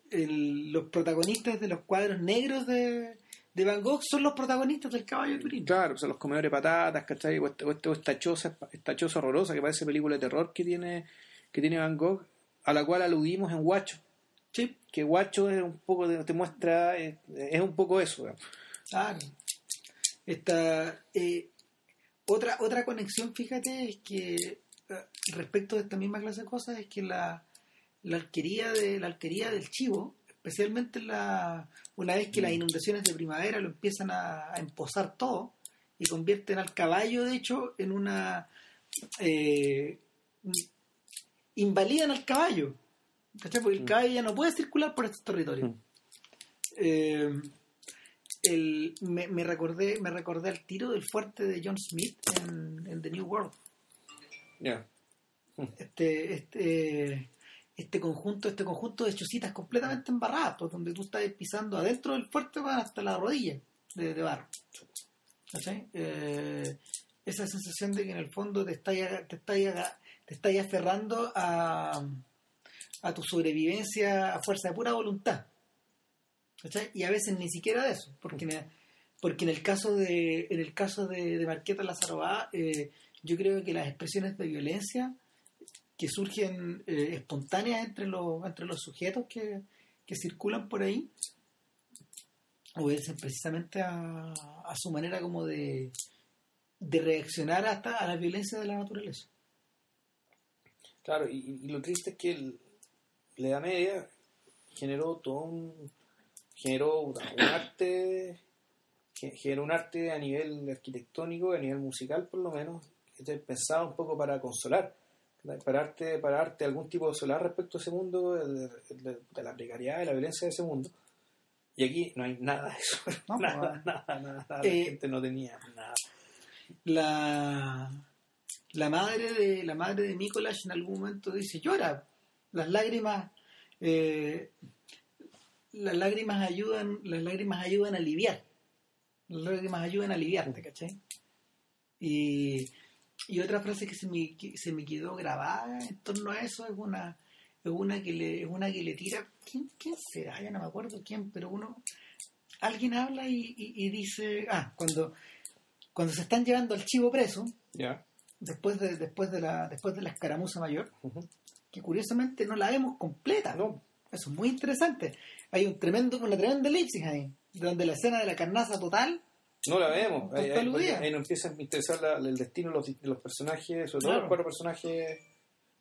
el- los protagonistas de los cuadros negros de, de Van Gogh son los protagonistas del caballo de Turín. Claro, o sea, los comedores de patatas, ¿cachai? O, este- o este- o esta choza, esta choza horrorosa que parece película de terror que tiene, que tiene Van Gogh, a la cual aludimos en Guacho. Sí, Que Guacho es un poco, de- te muestra, es, es un poco eso. digamos. claro. Esta, eh, otra, otra conexión, fíjate, es que respecto de esta misma clase de cosas, es que la, la alquería de la alquería del chivo, especialmente la, una vez que las inundaciones de primavera lo empiezan a, a emposar todo y convierten al caballo, de hecho, en una eh, invalidan al caballo. ¿cachai? Porque el Mm. caballo ya no puede circular por estos territorios. Mm. Eh, el- me, me recordé me recordé al tiro del fuerte de John Smith en, en The New World Ya. este este este conjunto este conjunto de chocitas completamente embarradas pues, donde tú estás pisando adentro del fuerte hasta la rodilla de, barro. Eh, esa sensación de que en el fondo te estás te estás te estás aferrando a a tu sobrevivencia a fuerza de pura voluntad ¿Cachai? Y a veces ni siquiera de eso, porque en el, porque en el caso de en el caso de, Marqueta Lazarova, eh, yo creo que las expresiones de violencia que surgen eh, espontáneas entre los entre los sujetos que, que circulan por ahí obedecen precisamente a, a su manera como de de reaccionar hasta a la violencia de la naturaleza. Claro, y, lo triste es que el- la Edad Media generó todo un generó un arte ge- generó un arte a nivel arquitectónico, a nivel musical por lo menos, pensado un poco para consolar, para darte, para darte algún tipo de solar respecto a ese mundo, de, de- de la precariedad y la violencia de ese mundo. Y aquí no hay nada de eso. No, nada, pues, nada, nada, nada. eh, la gente no tenía nada. la la madre de la madre de Mikolash en algún momento dice llora las lágrimas eh, las lágrimas ayudan las lágrimas ayudan a aliviar las lágrimas ayudan a aliviarte ¿cachai? y, y otra frase que se me, que se me quedó grabada en torno a eso es una es una que le es una que le tira ¿quién, quién será? ya no me acuerdo quién pero uno alguien habla y, y- y dice ah cuando cuando se están llevando al chivo preso Ya. después de después de la después de la escaramuza mayor que curiosamente no la vemos completa No. eso es muy interesante hay un tremendo una tremenda elipsis ahí donde la escena de la carnaza total No la vemos. Ahí, ahí- nos empieza a interesar la- el destino de los, de los personajes, sobre todo Claro. los cuatro personajes,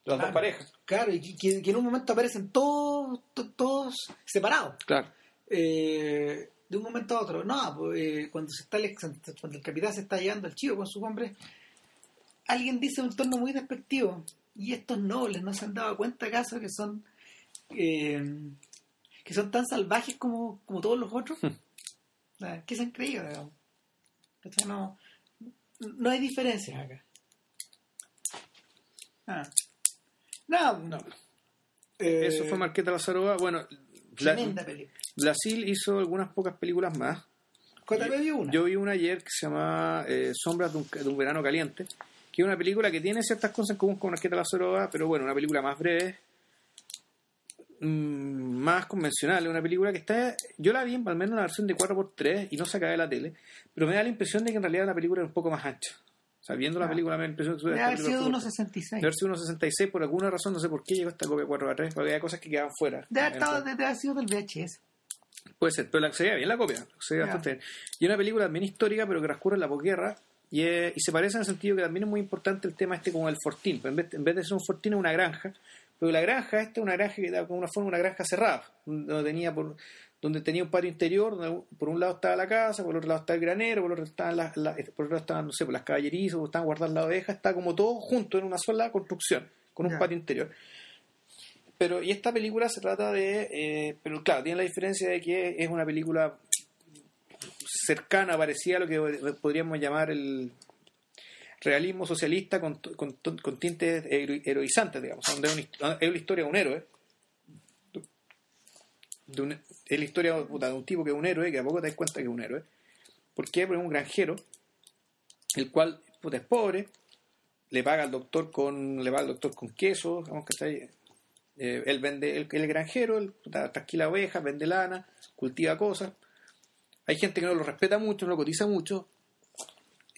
las Claro. dos parejas. claro y que, que en un momento aparecen todos to- todos separados Claro. eh, de un momento a otro no pues, eh, cuando se está el, cuando el capitán se está llevando al chivo con sus hombres alguien dice un tono muy despectivo y estos nobles no se han dado cuenta acaso que son eh, que son tan salvajes como, como todos los otros Ah, ¿qué se han creído? digamos? ¿Cachai? No, no hay diferencias acá Ah. no, No. Eh, Eso fue Marqueta Lazarova. Bueno, tremenda película Brasil hizo algunas pocas películas más. Vio una Yo vi una ayer que se llama eh, Sombras de un, de un verano caliente, que es una película que tiene ciertas cosas en común con Marqueta Lazarova, pero bueno, una película más breve, más convencional, una película que está, yo la vi en, al menos en la versión de 4x3 y no se acaba de la tele, pero me da la impresión de que en realidad la película es un poco más ancha. O sea, viendo la Ah. película me impresionó. Debe haber sido de unos 66. Debe haber sido unos 66, por alguna razón, no sé por qué llegó esta copia 4x3, porque había cosas que quedaban fuera. Debe haber, estado- haber sido del VHS. Puede ser, pero la, se veía bien la copia, se veía bastante bien. Y es una película también histórica, pero que transcurre en la posguerra, y, es- y se parece en el sentido que también es muy importante el tema este con el fortín. En, vez, en vez de ser un fortín es una granja, pero la granja esta es una granja que da como una forma una granja cerrada, donde tenía por donde tenía un patio interior, donde por un lado estaba la casa, por otro lado estaba el granero, por otro estaban las, por otro lado estaban, no sé, pues las caballerizas, o estaban guardadas las ovejas, está como todo junto en una sola construcción, con un patio interior. Pero, y esta película se trata de. eh, pero claro, tiene la diferencia de que es una película cercana, parecida a lo que podríamos llamar el realismo socialista con, con, con tintes hero- heroizantes, digamos. Donde es una, es una historia de un héroe. De un- es la historia de un tipo que es un héroe, que a poco te das cuenta que es un héroe. ¿Por qué? Porque es un granjero, el cual puta, es pobre, le paga al doctor con le paga al doctor con queso, digamos que está ahí. Él vende, el, el granjero, él trasquila ovejas, vende lana, cultiva cosas. Hay gente que no lo respeta mucho, no lo cotiza mucho,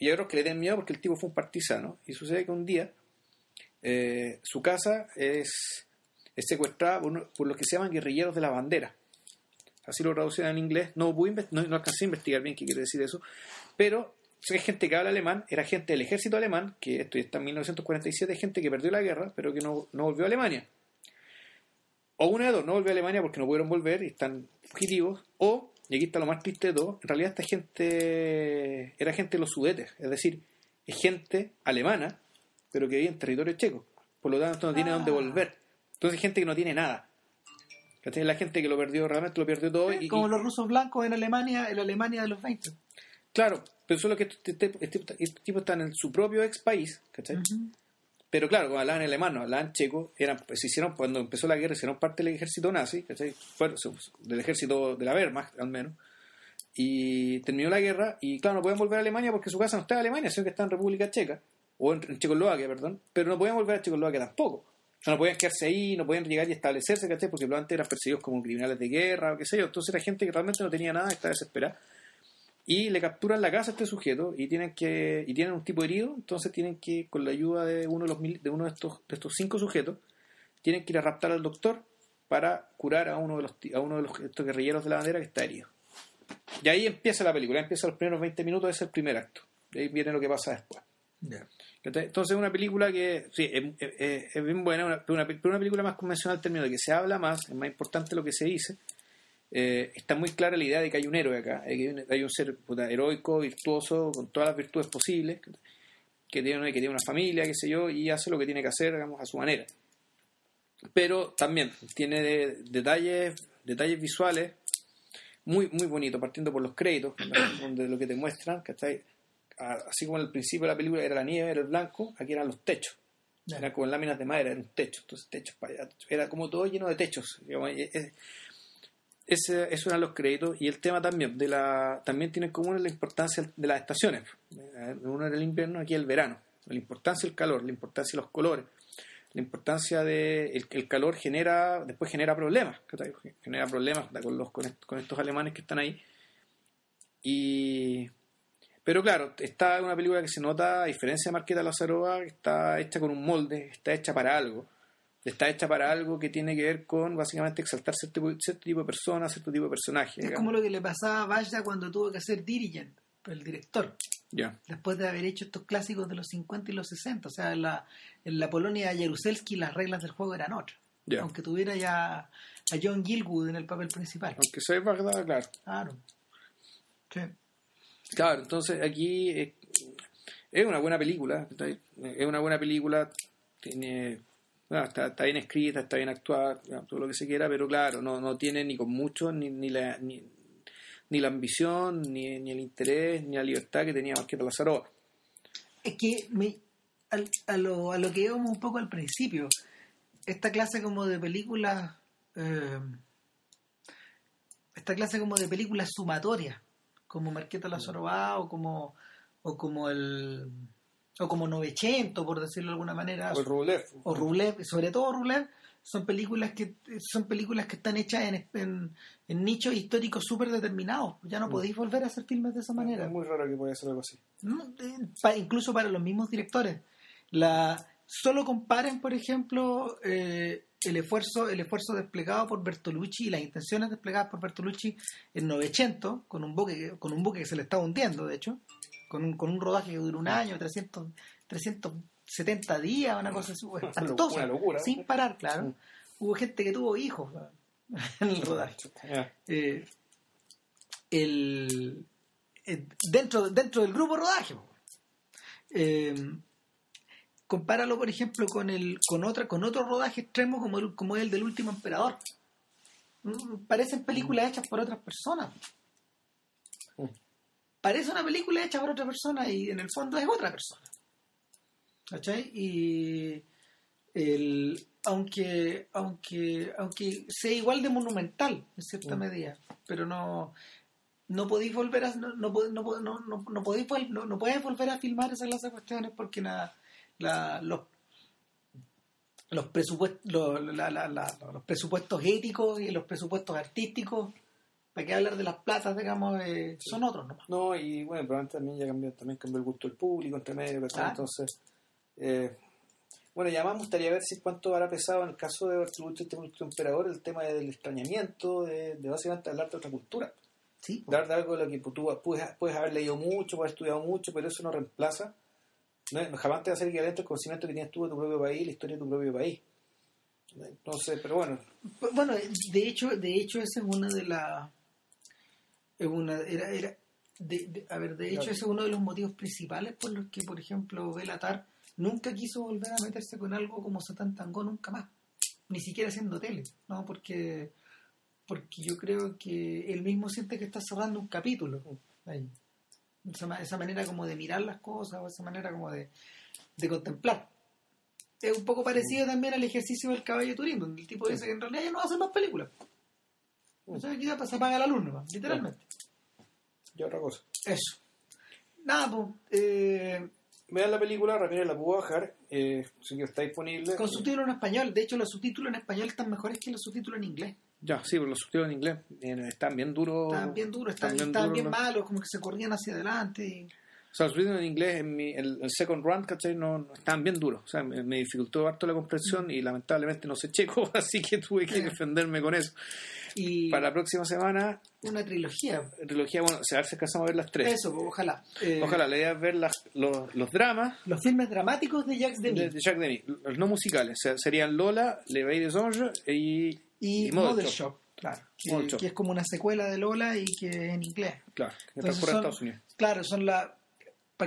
y hay otros que le tienen miedo porque el tipo fue un partisano. Y sucede que un día eh, su casa es, es secuestrada por, los que se llaman guerrilleros de la bandera. Así lo traducen en inglés. No, inve- no, no alcancé a investigar bien qué quiere decir eso. Pero hay gente que habla alemán, era gente del ejército alemán, que esto ya está en 1947, gente que perdió la guerra, pero que no, no volvió a Alemania. O una de dos, no volvió a Alemania porque no pudieron volver y están fugitivos, o, y aquí está lo más triste de todo, en realidad esta gente era gente de los sudetes, es decir, es gente alemana, pero que vive en territorio checo. Por lo tanto, no tiene Ah. dónde volver. Entonces, gente que no tiene nada. La gente que lo perdió, realmente lo perdió todo. y- Como y- los rusos blancos en Alemania, en la Alemania de los 20. Claro, pero solo que este, este, este- este tipo está en su propio ex país, ¿cachai? Pero claro, como hablaban alemán, no hablaban checo, eran, pues, se hicieron, cuando empezó la guerra, hicieron parte del ejército nazi. Fueron- del ejército de la Wehrmacht, al menos. Y terminó la guerra, y claro, no podían volver a Alemania porque su casa no está en Alemania, sino que está en República Checa, o en, en Checoslovaquia, perdón, pero no podían volver a Checoslovaquia tampoco. O sea, no podían quedarse ahí, no podían llegar y establecerse, ¿cachai? Porque probablemente eran perseguidos como criminales de guerra o qué sé yo. Entonces era gente que realmente no tenía nada, estaba desesperada y le capturan la casa a este sujeto y tienen que y tienen un tipo herido entonces tienen que con la ayuda de uno de los mil- de uno de estos de estos cinco sujetos tienen que ir a raptar al doctor para curar a uno de los a uno de los estos guerrilleros de la bandera que está herido y ahí empieza la película empieza los primeros 20 minutos es el primer acto de ahí viene lo que pasa después. Entonces es una película que sí, es, es- es bien buena, una, una, pero una película más convencional en términos de que se habla más, es más importante lo que se dice. Eh, está muy clara la idea de que hay un héroe acá, que hay un, hay un ser puta, heroico, virtuoso, con todas las virtudes posibles, que tiene, que tiene una familia, qué sé yo, y hace lo que tiene que hacer, digamos, a su manera. Pero también tiene de- detalles, detalles visuales muy, muy bonitos, partiendo por los créditos, donde lo que te muestran, ¿cachai? A- así como en el principio de la película era la nieve, era el blanco, aquí eran los techos. Era como en láminas de madera, era un techo, entonces techos para allá. Era como todo lleno de techos. digamos, y es- ese, eso eran los créditos y el tema también de la también tiene en común la importancia de las estaciones. Eh, Uno era el invierno, aquí el verano. La importancia del calor, la importancia de los colores, la importancia de el, calor genera después genera problemas, genera problemas con los con, est- con estos alemanes que están ahí. Y pero claro, está una película que se nota, a diferencia de Marqueta Lazarova, que está hecha con un molde, está hecha para algo. Está hecha para algo que tiene que ver con básicamente exaltar cierto, tipo- cierto tipo de personas, cierto tipo de personajes. Es digamos. como lo que le pasaba a Vaya cuando tuvo que ser dirigent, el director, Ya. después de haber hecho estos clásicos de los 50 y los 60. O sea, en la, en la Polonia de Jaruzelski las reglas del juego eran otras. Aunque tuviera ya a John Gilwood en el papel principal. Aunque sea verdad, claro. Claro. Sí. Claro, entonces aquí es una buena película, es una buena película, tiene, bueno, está, está bien escrita, está bien actuada, todo lo que se quiera, pero claro, no, no tiene ni con mucho, ni, ni, la, ni, ni la ambición, ni, ni el interés, ni la libertad que tenía Marqueta Lazarova. Es que me, al- a, lo, a lo que íbamos un poco al principio, esta clase como de películas, eh, esta clase como de películas sumatorias, como Marqueta la Zorobá o como, o como el, o como Novecento, por decirlo de alguna manera, O Rublev. o Rublev, sobre todo Rublev, son películas que son películas que están hechas en, en, en nichos históricos súper determinados. Ya no Mm. podéis volver a hacer filmes de esa manera. Es muy raro que pueda ser algo así. Eh, incluso para los mismos directores. La, solo comparen, por ejemplo, eh, el esfuerzo el esfuerzo desplegado por Bertolucci y las intenciones desplegadas por Bertolucci en Novecento, con un buque que- con un buque que se le estaba hundiendo, de hecho, con un, con un rodaje que duró un año, 300, 370 días, una cosa así, espantosa, Una locura. sin parar, claro. Hubo gente que tuvo hijos en el rodaje eh, el, eh, dentro, dentro del grupo rodaje. Eh, compáralo, por ejemplo, con el con otra con otro rodaje extremo como el, como el del último emperador. Mm, Parecen películas hechas por otras personas. Parece una película hecha por otra persona y en el fondo es otra persona. ¿Cachai? Y el, aunque, aunque, aunque sea igual de monumental en cierta Mm. medida, pero no, no podéis volver a no, no, no, no, no, podéis no, no puedes volver a filmar esas de cuestiones porque la, la- los los presupuestos los, la- los presupuestos éticos y los presupuestos artísticos para qué hablar de las platas digamos eh, son otros nomás No, y bueno, probablemente también ya cambió, también cambió el gusto del público entre medio. Ah. Entonces, eh, bueno, y además me gustaría ver si cuánto habrá pesado en el caso de Bertolucci este último emperador el tema del extrañamiento, de, de básicamente hablar de otra cultura. sí hablar de algo de lo que tú puedes, puedes haber leído mucho, puedes haber estudiado mucho, pero eso no reemplaza, no, jamás te va a ser equivalente el conocimiento que tienes tú de tu propio país, la historia de tu propio país. Entonces, pero bueno, Bueno, de hecho, de hecho esa es una de las una era, era de, de- a ver, de hecho Claro. ese es uno de los motivos principales por los que, por ejemplo, Belatar nunca quiso volver a meterse con algo como Satan Tango nunca más, ni siquiera haciendo tele, ¿no? Porque porque yo creo que él mismo siente que está cerrando un capítulo ahí. Esa, esa manera como de mirar las cosas o esa manera como de, de contemplar. Es un poco parecido también al ejercicio del caballo de Turín, donde el tipo dice que en realidad ya no va a hacer más películas. Sea, aquí ya se apaga la luz nomás, literalmente. y otra cosa. Eso. Nada, pues, eh, Vean la película, Ramírez la pudo bajar, eh, que está disponible. con subtítulos en español. De hecho, los subtítulos en español están mejores que los subtítulos en inglés. Ya, sí, pero los subtítulos en inglés eh, están bien duros. Estaban bien duros, están duros, bien ¿no? malos, como que se corrían hacia adelante. y- O sea, los subtítulos en inglés, en mi, el, el second run, ¿cachai? No, no estaban bien duros. O sea, me, me dificultó harto la comprensión y lamentablemente no sé checo, así que tuve que defenderme con eso. Y Para la próxima semana, una trilogía. trilogía, bueno, o sea, a ver si alcanzamos a ver las tres. Eso, pues, ojalá. Eh, Ojalá, la idea es ver las, los, los dramas Los filmes dramáticos de Jacques de, Demy de Jacques Demy, los no musicales. O sea, serían Lola, Le Veille des Anges y, y, y Model Shop. Shop. Claro, que, que es como una secuela de Lola y que es en inglés. Claro, que transcurre en son- Estados Unidos. Claro, son la.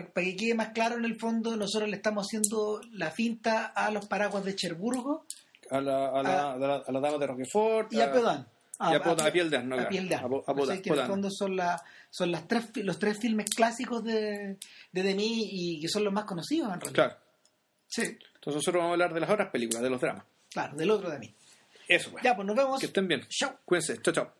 Para que quede más claro en el fondo, nosotros le estamos haciendo la finta a los paraguas de Cherburgo A la, a la, a la, a la dama de Roquefort. y a Pedán. y a a Piel de Asno, a claro. Piel de Asno. A a Así que en el fondo son, la, son las tres, los tres filmes clásicos de, de Demi y que son los más conocidos en realidad. Claro. Sí, Entonces nosotros vamos a hablar de las otras películas, de los dramas. claro, del otro Demi. Eso, pues. Ya, pues nos vemos. Que estén bien. Chau. Cuídense. Chao, chao.